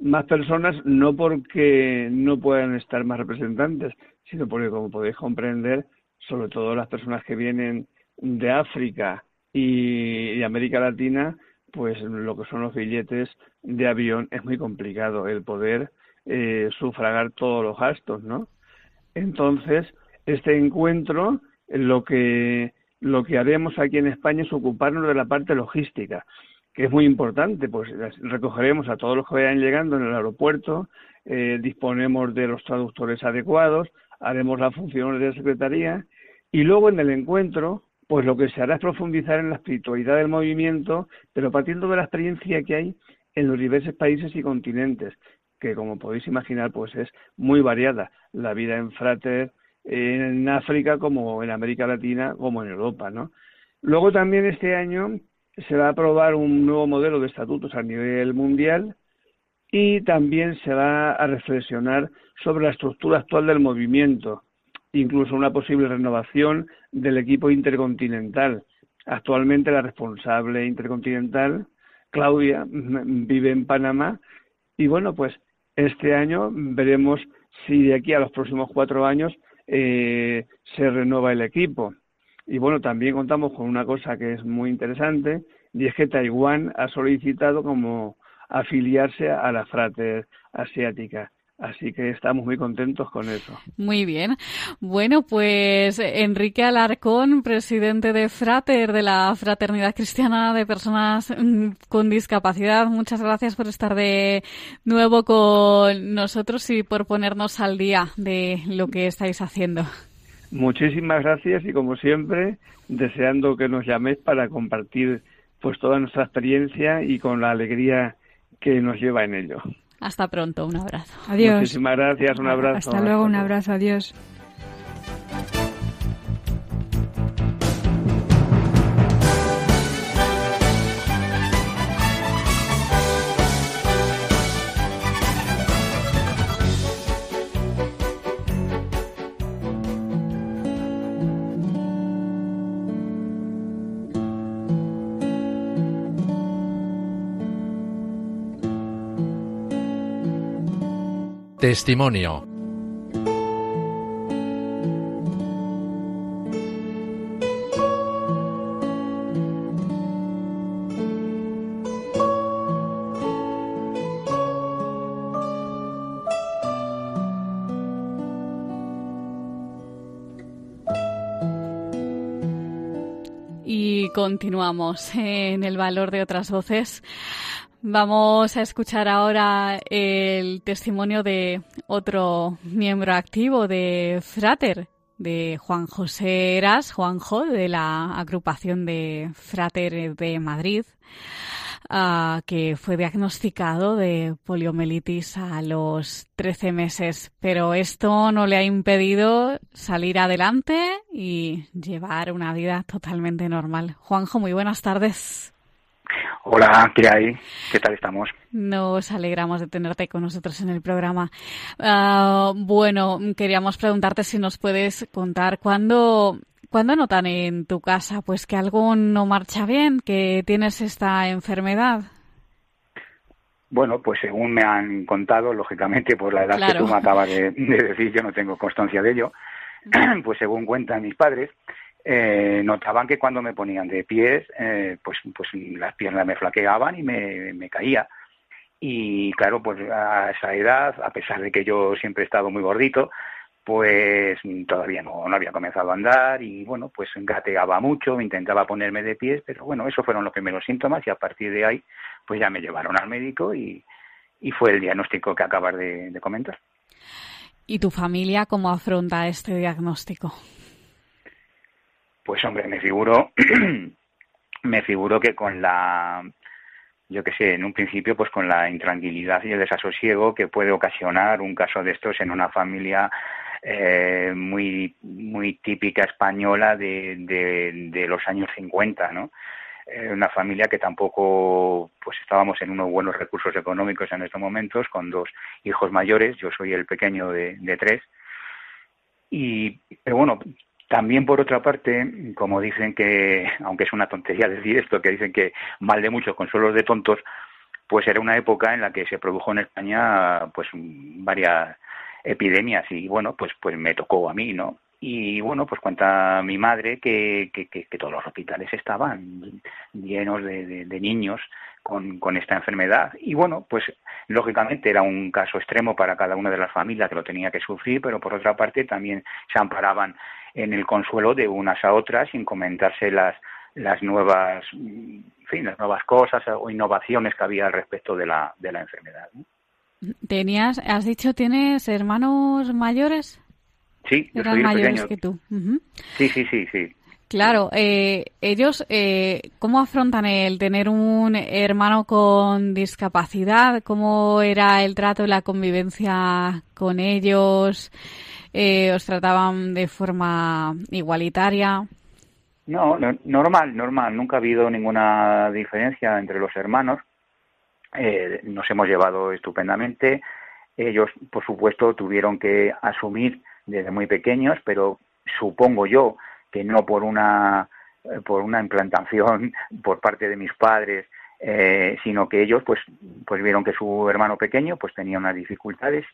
más personas, no porque no puedan estar más representantes, sino porque, como podéis comprender, sobre todo las personas que vienen de África y, América Latina, pues lo que son los billetes de avión es muy complicado el poder eh, sufragar todos los gastos, ¿no? Entonces, este encuentro, lo que lo que haremos aquí en España es ocuparnos de la parte logística, que es muy importante, pues recogeremos a todos los que vayan llegando en el aeropuerto, eh, disponemos de los traductores adecuados, haremos las funciones de secretaría y luego en el encuentro pues lo que se hará es profundizar en la espiritualidad del movimiento, pero partiendo de la experiencia que hay en los diversos países y continentes, que como podéis imaginar, pues es muy variada la vida en Frater, en África como en América Latina como en Europa, ¿no? Luego también este año se va a aprobar un nuevo modelo de estatutos a nivel mundial y también se va a reflexionar sobre la estructura actual del movimiento, incluso una posible renovación del equipo intercontinental. Actualmente la responsable intercontinental, Claudia, vive en Panamá y bueno, pues este año veremos si de aquí a los próximos cuatro años eh, se renueva el equipo. Y bueno, también contamos con una cosa que es muy interesante y es que Taiwán ha solicitado como afiliarse a la Frater Asiática. Así que estamos muy contentos con eso.
Muy bien. Bueno, pues Enrique Alarcón, presidente de Frater, de la Fraternidad Cristiana de Personas mm, con Discapacidad, muchas gracias por estar de nuevo con nosotros y por ponernos al día de lo que estáis haciendo.
Muchísimas gracias y como siempre, deseando que nos llaméis para compartir pues toda nuestra experiencia y con la alegría que nos lleva en ello.
Hasta pronto, un abrazo.
Adiós.
Muchísimas gracias, un abrazo.
Hasta luego, un abrazo, adiós.
Testimonio.
Y continuamos en el valor de otras voces. Vamos a escuchar ahora el testimonio de otro miembro activo de Frater, de Juan José Eras, Juanjo, de la agrupación de Frater de Madrid, ah, que fue diagnosticado de poliomielitis a los 13 meses. Pero esto no le ha impedido salir adelante y llevar una vida totalmente normal. Juanjo, muy buenas tardes.
Hola, ¿qué hay? ¿Qué tal estamos?
Nos alegramos de tenerte con nosotros en el programa. Ah, bueno, queríamos preguntarte si nos puedes contar cuándo, cuándo notan en tu casa pues que algo no marcha bien, que tienes esta enfermedad.
Bueno, pues según me han contado, lógicamente, por la edad que tú me acabas de, de decir, yo no tengo constancia de ello, pues según cuentan mis padres, eh, notaban que cuando me ponían de pies, eh, pues, pues las piernas me flaqueaban y me, caía. Y claro, pues a esa edad, a pesar de que yo siempre he estado muy gordito, pues todavía no, había comenzado a andar y bueno, pues gateaba mucho, intentaba ponerme de pies, pero bueno, esos fueron los primeros síntomas y a partir de ahí, pues ya me llevaron al médico y, y fue el diagnóstico que acabas de, de comentar.
¿Y tu familia cómo afronta este diagnóstico?
Pues hombre, me figuro, me figuro que con la, yo que sé, en un principio, pues con la intranquilidad y el desasosiego que puede ocasionar un caso de estos en una familia eh, muy, muy típica española de los años 50, ¿no? Eh, una familia que tampoco, pues estábamos en unos buenos recursos económicos en estos momentos, con dos hijos mayores, yo soy el pequeño de, de tres, y, pero bueno, también, por otra parte, como dicen que, aunque es una tontería decir esto, que dicen que mal de muchos consuelos de tontos, pues era una época en la que se produjo en España pues varias epidemias y bueno, pues pues me tocó a mí, ¿no? Y bueno, pues cuenta mi madre que, que, que, todos los hospitales estaban llenos de, niños con, esta enfermedad. Y bueno, pues lógicamente era un caso extremo para cada una de las familias que lo tenía que sufrir, pero por otra parte también se amparaban en el consuelo de unas a otras sin comentarse las las nuevas en fin, las nuevas cosas o innovaciones que había al respecto de la de la enfermedad. ¿no?
Tenías, has dicho, tienes hermanos mayores.
Sí, yo
eran
soy el
mayores
pequeño.
que tú.
Sí, sí, sí, sí.
Claro, eh, ellos, eh, ¿cómo afrontan el tener un hermano con discapacidad? ¿Cómo era el trato y la convivencia con ellos? Eh, ¿Os trataban de forma igualitaria?
No, no, normal, normal. Nunca ha habido ninguna diferencia entre los hermanos. Eh, nos hemos llevado estupendamente. Ellos, por supuesto, tuvieron que asumir desde muy pequeños, pero supongo yo que no por una eh, por una implantación por parte de mis padres, eh, sino que ellos pues pues vieron que su hermano pequeño pues tenía unas dificultades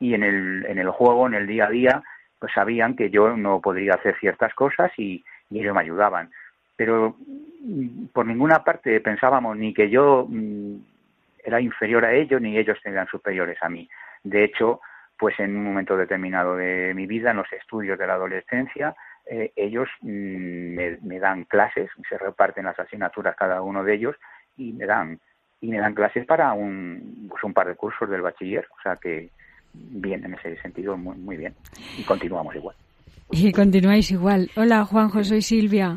y en el en el juego, en el día a día, pues sabían que yo no podría hacer ciertas cosas y, ellos me ayudaban. Pero mm, por ninguna parte pensábamos ni que yo mm, era inferior a ellos ni ellos eran superiores a mí. De hecho, pues en un momento determinado de mi vida, en los estudios de la adolescencia, eh, ellos mm, me, me, dan clases, se reparten las asignaturas cada uno de ellos y me dan y me dan clases para un, pues un par de cursos del bachiller, o sea que bien en ese sentido muy, muy bien y continuamos igual.
Y continuáis igual. Hola Juanjo, soy Silvia.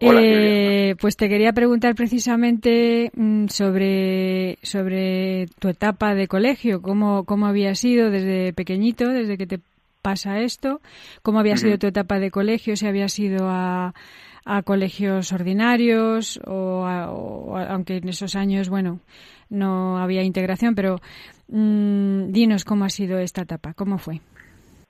Hola,
eh,
Silvia.
Pues te quería preguntar precisamente mm, sobre, sobre tu etapa de colegio, cómo, cómo había sido desde pequeñito, desde que te pasa esto, cómo había sido tu etapa de colegio, si había sido a, a colegios ordinarios o, a, o a, aunque en esos años, bueno, no había integración, pero mmm, dinos cómo ha sido esta etapa, cómo fue.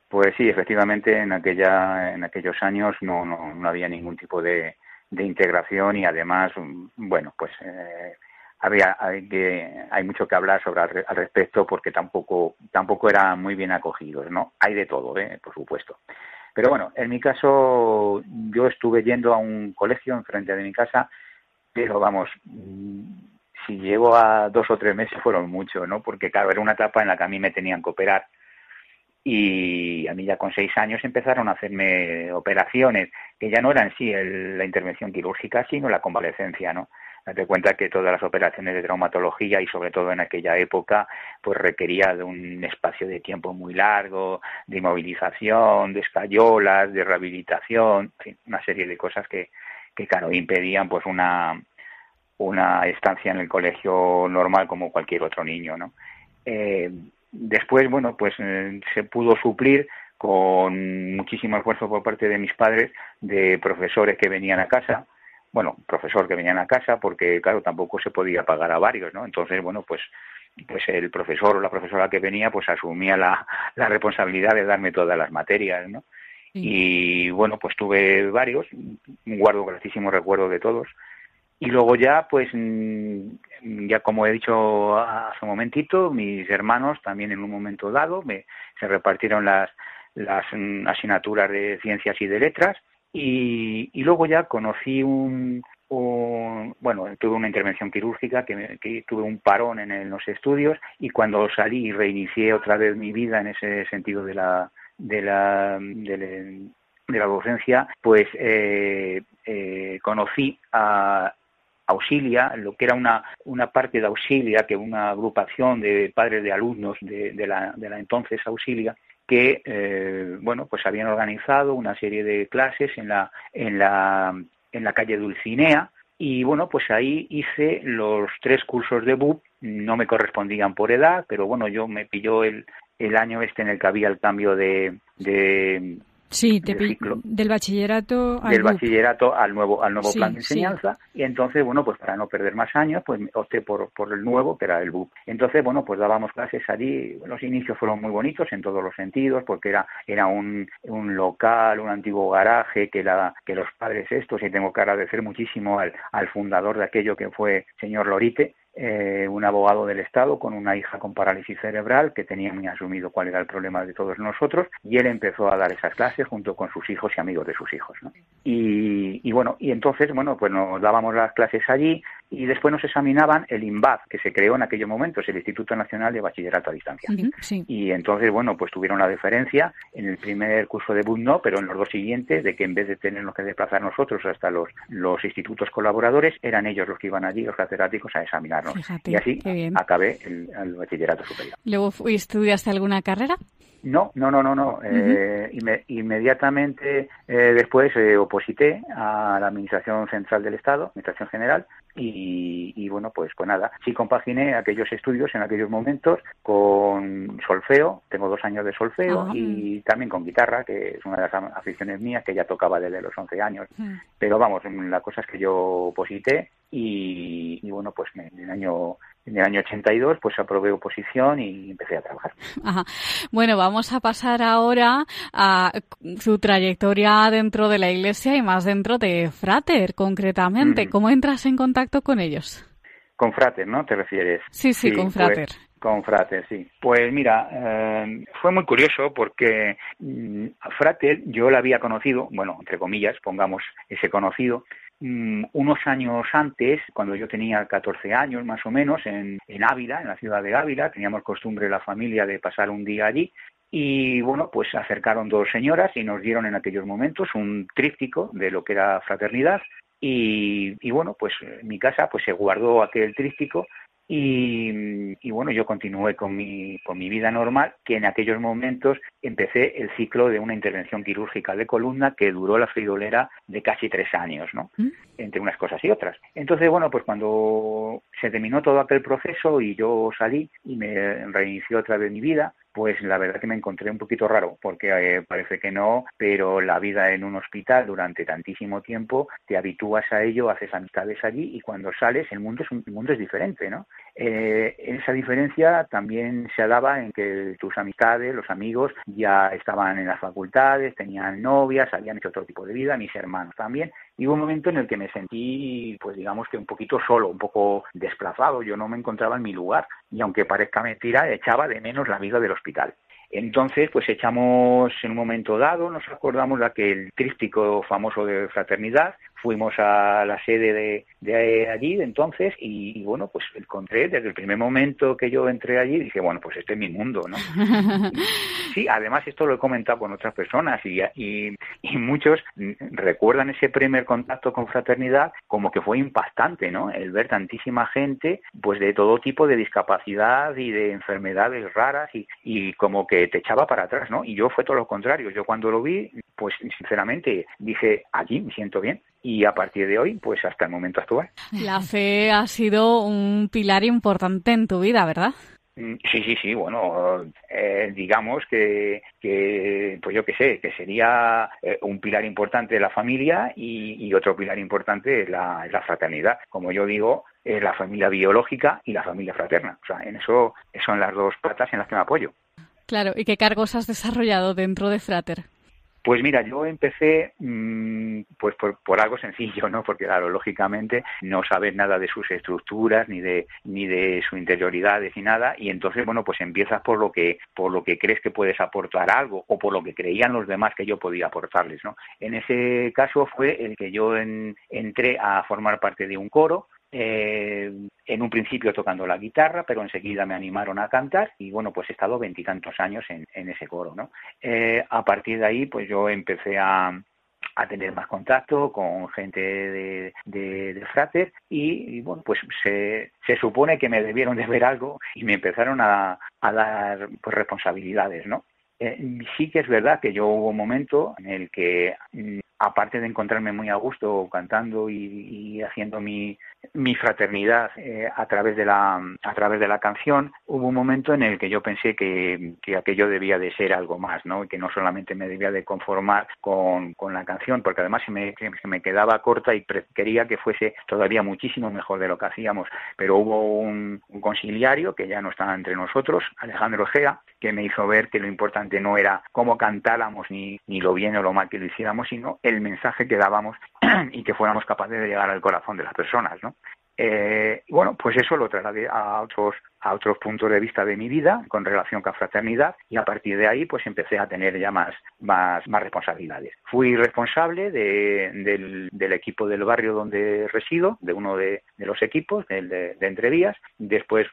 Pues sí, efectivamente, en aquella, en aquellos años no, no, no había ningún tipo de, de, integración y además, bueno, pues eh, había hay, que, hay mucho que hablar sobre al, al, respecto porque tampoco tampoco eran muy bien acogidos, ¿no? Hay de todo, ¿eh? por supuesto. Pero bueno, en mi caso yo estuve yendo a un colegio enfrente de mi casa, pero vamos, si llego a dos o tres meses fueron mucho, ¿no? Porque claro, era una etapa en la que a mí me tenían que operar y a mí ya con seis años empezaron a hacerme operaciones que ya no eran sí el, la intervención quirúrgica, sino la convalecencia, ¿no? Date cuenta que todas las operaciones de traumatología y sobre todo en aquella época pues requería de un espacio de tiempo muy largo, de inmovilización, de escayolas, de rehabilitación, una serie de cosas que, que claro, impedían pues una, una estancia en el colegio normal como cualquier otro niño, ¿no? Eh, después, bueno, pues eh, se pudo suplir con muchísimo esfuerzo por parte de mis padres de profesores que venían a casa, bueno, profesor que venían a casa porque, claro, tampoco se podía pagar a varios, ¿no? Entonces, bueno, pues pues el profesor o la profesora que venía pues asumía la, la responsabilidad de darme todas las materias, ¿no? Sí. Y bueno, pues tuve varios, guardo gratísimo recuerdo de todos. Y luego ya, pues, ya como he dicho hace un momentito, mis hermanos también en un momento dado me, se repartieron las, las asignaturas de ciencias y de letras. Y, y luego ya conocí un, un- bueno, tuve una intervención quirúrgica, que, que tuve un parón en, los estudios y cuando salí y reinicié otra vez mi vida en ese sentido de la de la de, la- de la docencia, pues eh, eh, conocí a Auxilia, lo que era una, una parte de Auxilia, que una agrupación de padres de alumnos de, la, de la entonces Auxilia, que eh, bueno pues habían organizado una serie de clases en la en la en la calle Dulcinea. Y bueno pues ahí hice los tres cursos de BUP no me correspondían por edad pero bueno yo me pilló el el año este en el que había el cambio de, de
Sí, te
del ciclo
del bachillerato al
del
BUP.
bachillerato al nuevo al nuevo
Sí,
plan de
sí.
enseñanza y entonces bueno pues para no perder más años pues opté por, por el nuevo que era el BUP entonces bueno pues dábamos clases allí los inicios fueron muy bonitos en todos los sentidos porque era era un, un local un antiguo garaje que la que los padres estos y tengo que agradecer muchísimo al, al fundador de aquello que fue señor Lorite eh, un abogado del Estado con una hija con parálisis cerebral que tenía muy asumido cuál era el problema de todos nosotros y él empezó a dar esas clases junto con sus hijos y amigos de sus hijos. ¿no? Y, y bueno, y entonces, bueno, pues nos dábamos las clases allí y después nos examinaban el INBAD, que se creó en aquellos momentos, el Instituto Nacional de Bachillerato a Distancia.
Sí.
Y entonces, bueno, pues tuvieron la diferencia en el primer curso de BUD no, pero en los dos siguientes, de que en vez de tenernos que desplazar nosotros hasta los, los institutos colaboradores, eran ellos los que iban allí, los catedráticos, a
Fíjate,
y así acabé el, el bachillerato superior.
Luego estudiaste alguna carrera.
No, no, no, no, no. Eh, inme- inmediatamente eh, después eh, oposité a la Administración Central del Estado, Administración General, y, y, bueno, pues pues nada, sí compaginé aquellos estudios en aquellos momentos con solfeo, tengo dos años de solfeo,
Ah.
y también con guitarra, que es una de las aficiones mías, que ya tocaba desde los 11 años.
Mm.
Pero vamos, la cosa es que yo oposité y, y bueno, pues en el año en el año 82 pues aprobé oposición y empecé a trabajar.
Ajá. Bueno, vamos a pasar ahora a su trayectoria dentro de la iglesia y más dentro de Frater, concretamente. ¿Cómo entras en contacto con ellos?
Con Frater, ¿no? ¿Te refieres?
Sí, sí, con
pues,
Frater.
con Frater, sí. Pues mira, eh, fue muy curioso porque mm, a Frater yo la había conocido, bueno, entre comillas, pongamos ese conocido, mm, unos años antes, cuando yo tenía 14 años más o menos, en, en Ávila, en la ciudad de Ávila, teníamos costumbre la familia de pasar un día allí. Y bueno, pues acercaron dos señoras y nos dieron en aquellos momentos un tríptico de lo que era fraternidad. Y, y bueno, pues en mi casa pues se guardó aquel tríptico y, y bueno, yo continué con mi, con mi vida normal, que en aquellos momentos empecé el ciclo de una intervención quirúrgica de columna que duró la fridolera de casi tres años, ¿no? Entre unas cosas y otras. Entonces, bueno, pues cuando se terminó todo aquel proceso y yo salí y me reinició otra vez mi vida, pues la verdad que me encontré un poquito raro, porque eh, parece que no, pero la vida en un hospital durante tantísimo tiempo, te habitúas a ello, haces amistades allí y cuando sales el mundo es, un, el mundo es diferente, ¿no? Eh, esa diferencia también se daba en que tus amistades, los amigos, ya estaban en las facultades, tenían novias, habían hecho otro tipo de vida, mis hermanos también, y hubo un momento en el que me sentí, pues digamos que un poquito solo, un poco desplazado, yo no me encontraba en mi lugar, y aunque parezca mentira, echaba de menos la vida del hospital. Entonces, pues echamos en un momento dado, nos acordamos de aquel tríptico famoso de fraternidad, fuimos a la sede de, de allí de entonces y, y, bueno, pues encontré desde el primer momento que yo entré allí, dije, bueno, pues este es mi mundo, ¿no? Sí, además esto lo he comentado con otras personas y, y, y muchos recuerdan ese primer contacto con fraternidad como que fue impactante, ¿no? El ver tantísima gente, pues de todo tipo de discapacidad y de enfermedades raras y, y como que te echaba para atrás, ¿no? Y yo fue todo lo contrario. Yo cuando lo vi, pues sinceramente dije, allí me siento bien. Y a partir de hoy, pues hasta el momento actual.
La fe ha sido un pilar importante en tu vida, ¿verdad?
Sí, sí, sí, bueno, eh, digamos que, que, pues yo qué sé, que sería eh, un pilar importante de la familia y, y otro pilar importante es la, fraternidad. Como yo digo, es la familia biológica y la familia fraterna. O sea, en eso son las dos patas en las que me apoyo.
Claro, ¿y qué cargos has desarrollado dentro de Frater?
Pues mira, yo empecé mm, pues por, por algo sencillo, ¿no? Porque claro, lógicamente no sabes nada de sus estructuras ni de ni de su interioridades ni nada y entonces bueno, pues empiezas por lo que por lo que crees que puedes aportar algo o por lo que creían los demás que yo podía aportarles, ¿no? En ese caso fue el que yo en- entré a formar parte de un coro eh, en un principio tocando la guitarra, pero enseguida me animaron a cantar y bueno, pues he estado veintitantos años en, en ese coro, ¿no? Eh, a partir de ahí, pues yo empecé a, a tener más contacto con gente de, de, de Frater y, y, bueno, pues se, se supone que me debieron de ver algo y me empezaron a, a dar pues, responsabilidades, ¿no? Eh, sí que es verdad que yo hubo un momento en el que, mm, aparte de encontrarme muy a gusto cantando y, y haciendo mi, fraternidad eh, a través de la a través de la canción, hubo un momento en el que yo pensé que, que aquello debía de ser algo más, ¿no? Y que no solamente me debía de conformar con, la canción, porque además se me, quedaba corta y quería que fuese todavía muchísimo mejor de lo que hacíamos. Pero hubo un, un conciliario que ya no está entre nosotros, Alejandro Gea, que me hizo ver que lo importante no era cómo cantáramos ni, ni lo bien o lo mal que lo hiciéramos, sino el mensaje que dábamos y que fuéramos capaces de llegar al corazón de las personas, ¿no? Eh, bueno, pues eso lo trasladé a otros a otros puntos de vista de mi vida con relación con fraternidad y a partir de ahí pues empecé a tener ya más más, más responsabilidades. Fui responsable de, del, equipo del barrio donde resido, de uno de, los equipos, del de, de Entrevías. Después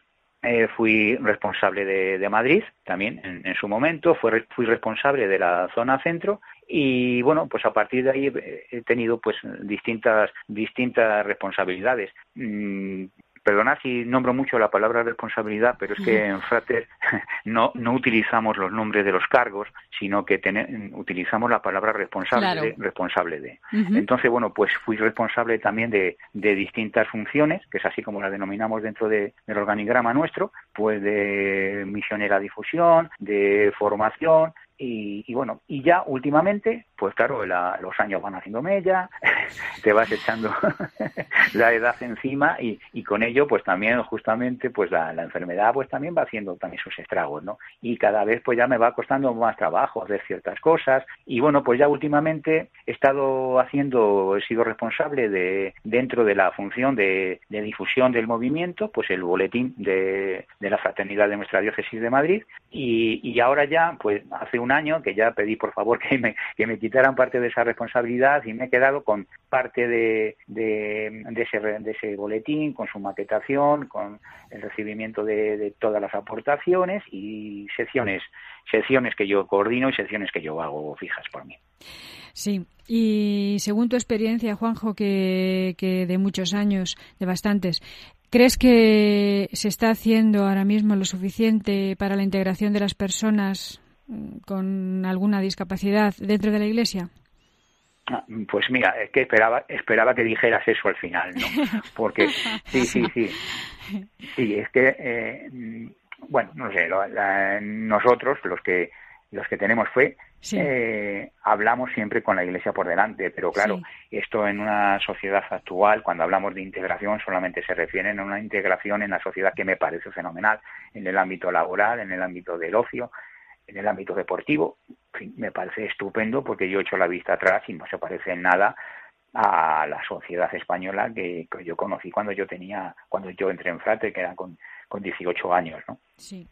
eh, fui responsable de, Madrid también en, su momento, fui responsable de la zona centro y bueno, pues a partir de ahí eh, he tenido pues distintas distintas responsabilidades. Mm, Perdonad si nombro mucho la palabra responsabilidad, pero es que en Frater no, no utilizamos los nombres de los cargos, sino que tene- utilizamos la palabra responsable
Claro.
de, responsable de. Entonces, bueno, pues fui responsable también de, de distintas funciones, que es así como las denominamos dentro de- del organigrama nuestro, pues de misionera difusión, de formación, y, y bueno, y ya últimamente, pues claro, la- los años van haciendo mella, te vas echando la edad encima y, y con ello pues también justamente pues la, enfermedad pues también va haciendo también sus estragos, ¿no? Y cada vez pues ya me va costando más trabajo hacer ciertas cosas y bueno, pues ya últimamente he estado haciendo, he sido responsable de dentro de la función de, de difusión del movimiento, pues el boletín de, de la fraternidad de nuestra diócesis de Madrid y, y ahora ya pues hace un año que ya pedí por favor que me, que me quitaran parte de esa responsabilidad y me he quedado con parte de, de, de ese, de ese boletín, con su maquetación, con el recibimiento de, de todas las aportaciones y secciones, secciones que yo coordino y secciones que yo hago fijas por mí.
Sí, y según tu experiencia, Juanjo, que, que de muchos años, de bastantes, ¿crees que se está haciendo ahora mismo lo suficiente para la integración de las personas con alguna discapacidad dentro de la Iglesia?
Ah, Pues mira, es que esperaba, esperaba que dijeras eso al final, ¿no? Porque sí, sí, sí. Sí, es que, eh, mm, bueno, no sé, la- nosotros, los que los que tenemos fe,
Sí.
eh, hablamos siempre con la Iglesia por delante, pero claro, esto en una sociedad actual, cuando hablamos de integración, solamente se refieren a una integración en la sociedad que me parece fenomenal, en el ámbito laboral, en el ámbito del ocio, en el ámbito deportivo, en fin, me parece estupendo porque yo he hecho la vista atrás y no se parece en nada a la sociedad española que, que yo conocí cuando yo tenía, cuando yo entré en Frate, que era con, con 18 años, ¿no?
Sí.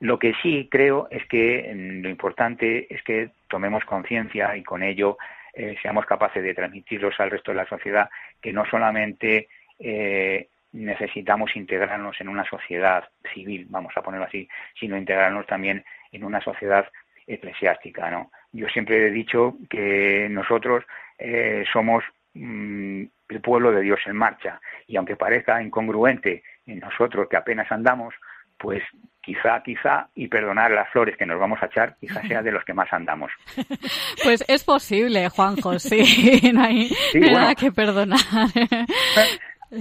Lo que sí creo es que mm, lo importante es que tomemos conciencia y con ello eh, seamos capaces de transmitirlos al resto de la sociedad que no solamente eh, necesitamos integrarnos en una sociedad civil, vamos a ponerlo así, sino integrarnos también en una sociedad eclesiástica, ¿no? Yo siempre he dicho que nosotros eh, somos mm, el pueblo de Dios en marcha y aunque parezca incongruente en nosotros que apenas andamos, pues quizá, quizá, y perdonar las flores que nos vamos a echar, quizá sea de los que más andamos.
Pues es posible, Juanjo, sí, no hay,
Sí, bueno.
nada que perdonar.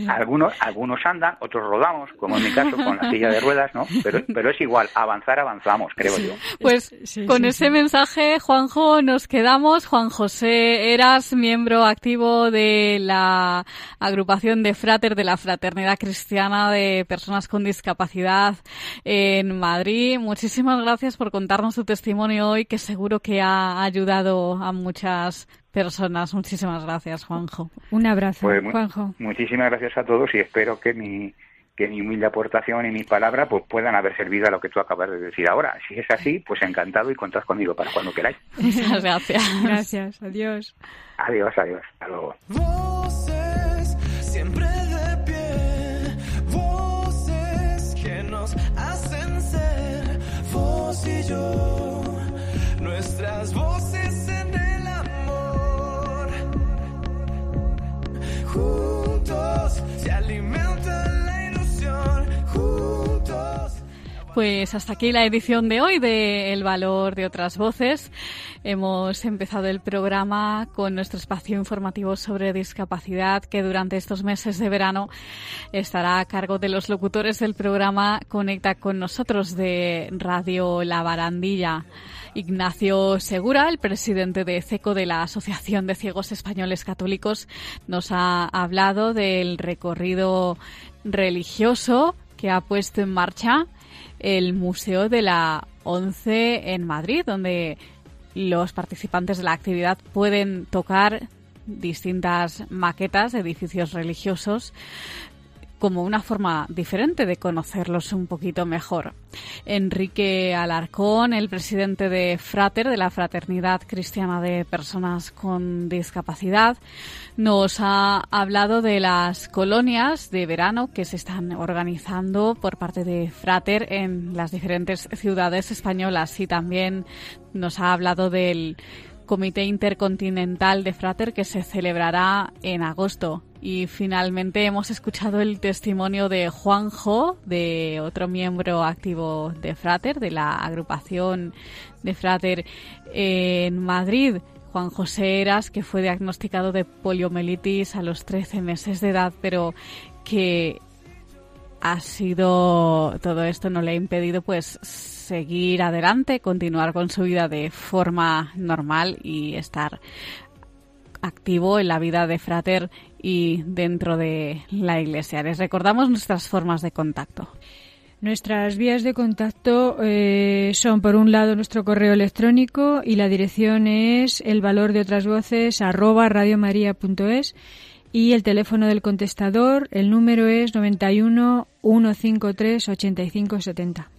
Algunos, algunos andan, otros rodamos, como en mi caso con la silla de ruedas, ¿no? Pero, pero es igual, avanzar avanzamos, creo yo.
Pues con ese mensaje, Juanjo, nos quedamos. Juan José Eras, miembro activo de la agrupación de Frater de la Fraternidad Cristiana de Personas con Discapacidad en Madrid. Muchísimas gracias por contarnos tu testimonio hoy, que seguro que ha ayudado a muchas personas. Muchísimas gracias, Juanjo.
Un abrazo,
Pues
Juanjo.
Muchísimas gracias a todos y espero que mi, que mi humilde aportación y mis palabras pues puedan haber servido a lo que tú acabas de decir ahora. Si es así, pues encantado y contad conmigo para cuando queráis.
Muchas gracias.
Gracias, adiós.
Adiós, adiós. Hasta luego.
Voces siempre de pie, voces que nos hacen ser vos y yo, nuestras voces Juntos se alimenta la ilusión, juntos.
Pues hasta aquí la edición de hoy de El Valor de otras Voces. Hemos empezado el programa con nuestro espacio informativo sobre discapacidad que durante estos meses de verano estará a cargo de los locutores del programa Conecta con nosotros de Radio La Barandilla. Ignacio Segura, el presidente de CECO de la Asociación de Ciegos Españoles Católicos, nos ha hablado del recorrido religioso que ha puesto en marcha el Museo de la ONCE en Madrid, donde los participantes de la actividad pueden tocar distintas maquetas de edificios religiosos como una forma diferente de conocerlos un poquito mejor. Enrique Alarcón, el presidente de Frater, de la Fraternidad Cristiana de Personas con Discapacidad, nos ha hablado de las colonias de verano que se están organizando por parte de Frater en las diferentes ciudades españolas y también nos ha hablado del Comité Intercontinental de Frater que se celebrará en agosto. Y finalmente hemos escuchado el testimonio de Juanjo, de otro miembro activo de Frater, de la agrupación de Frater en Madrid. Juan José Eras, que fue diagnosticado de poliomielitis a los 13 meses de edad, pero que ha sido todo esto no le ha impedido pues seguir adelante, continuar con su vida de forma normal y estar activo en la vida de Frater y dentro de la iglesia. Les recordamos nuestras formas de contacto.
Nuestras vías de contacto eh, son, por un lado, nuestro correo electrónico y la dirección es el valor de otras voces arroba y el teléfono del contestador, el número es 91 153 85 70.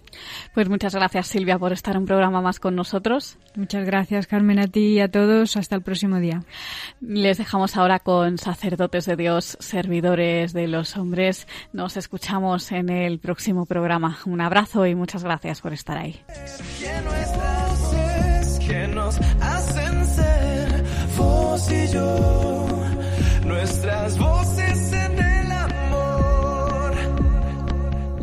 Pues muchas gracias Silvia por estar un programa más con nosotros.
Muchas gracias Carmen a ti y a todos. Hasta el próximo día.
Les dejamos ahora con sacerdotes de Dios, servidores de los hombres. Nos escuchamos en el próximo programa. Un abrazo y muchas gracias por estar ahí.
que nuestras voces que nos hacen ser vos y yo, nuestras voces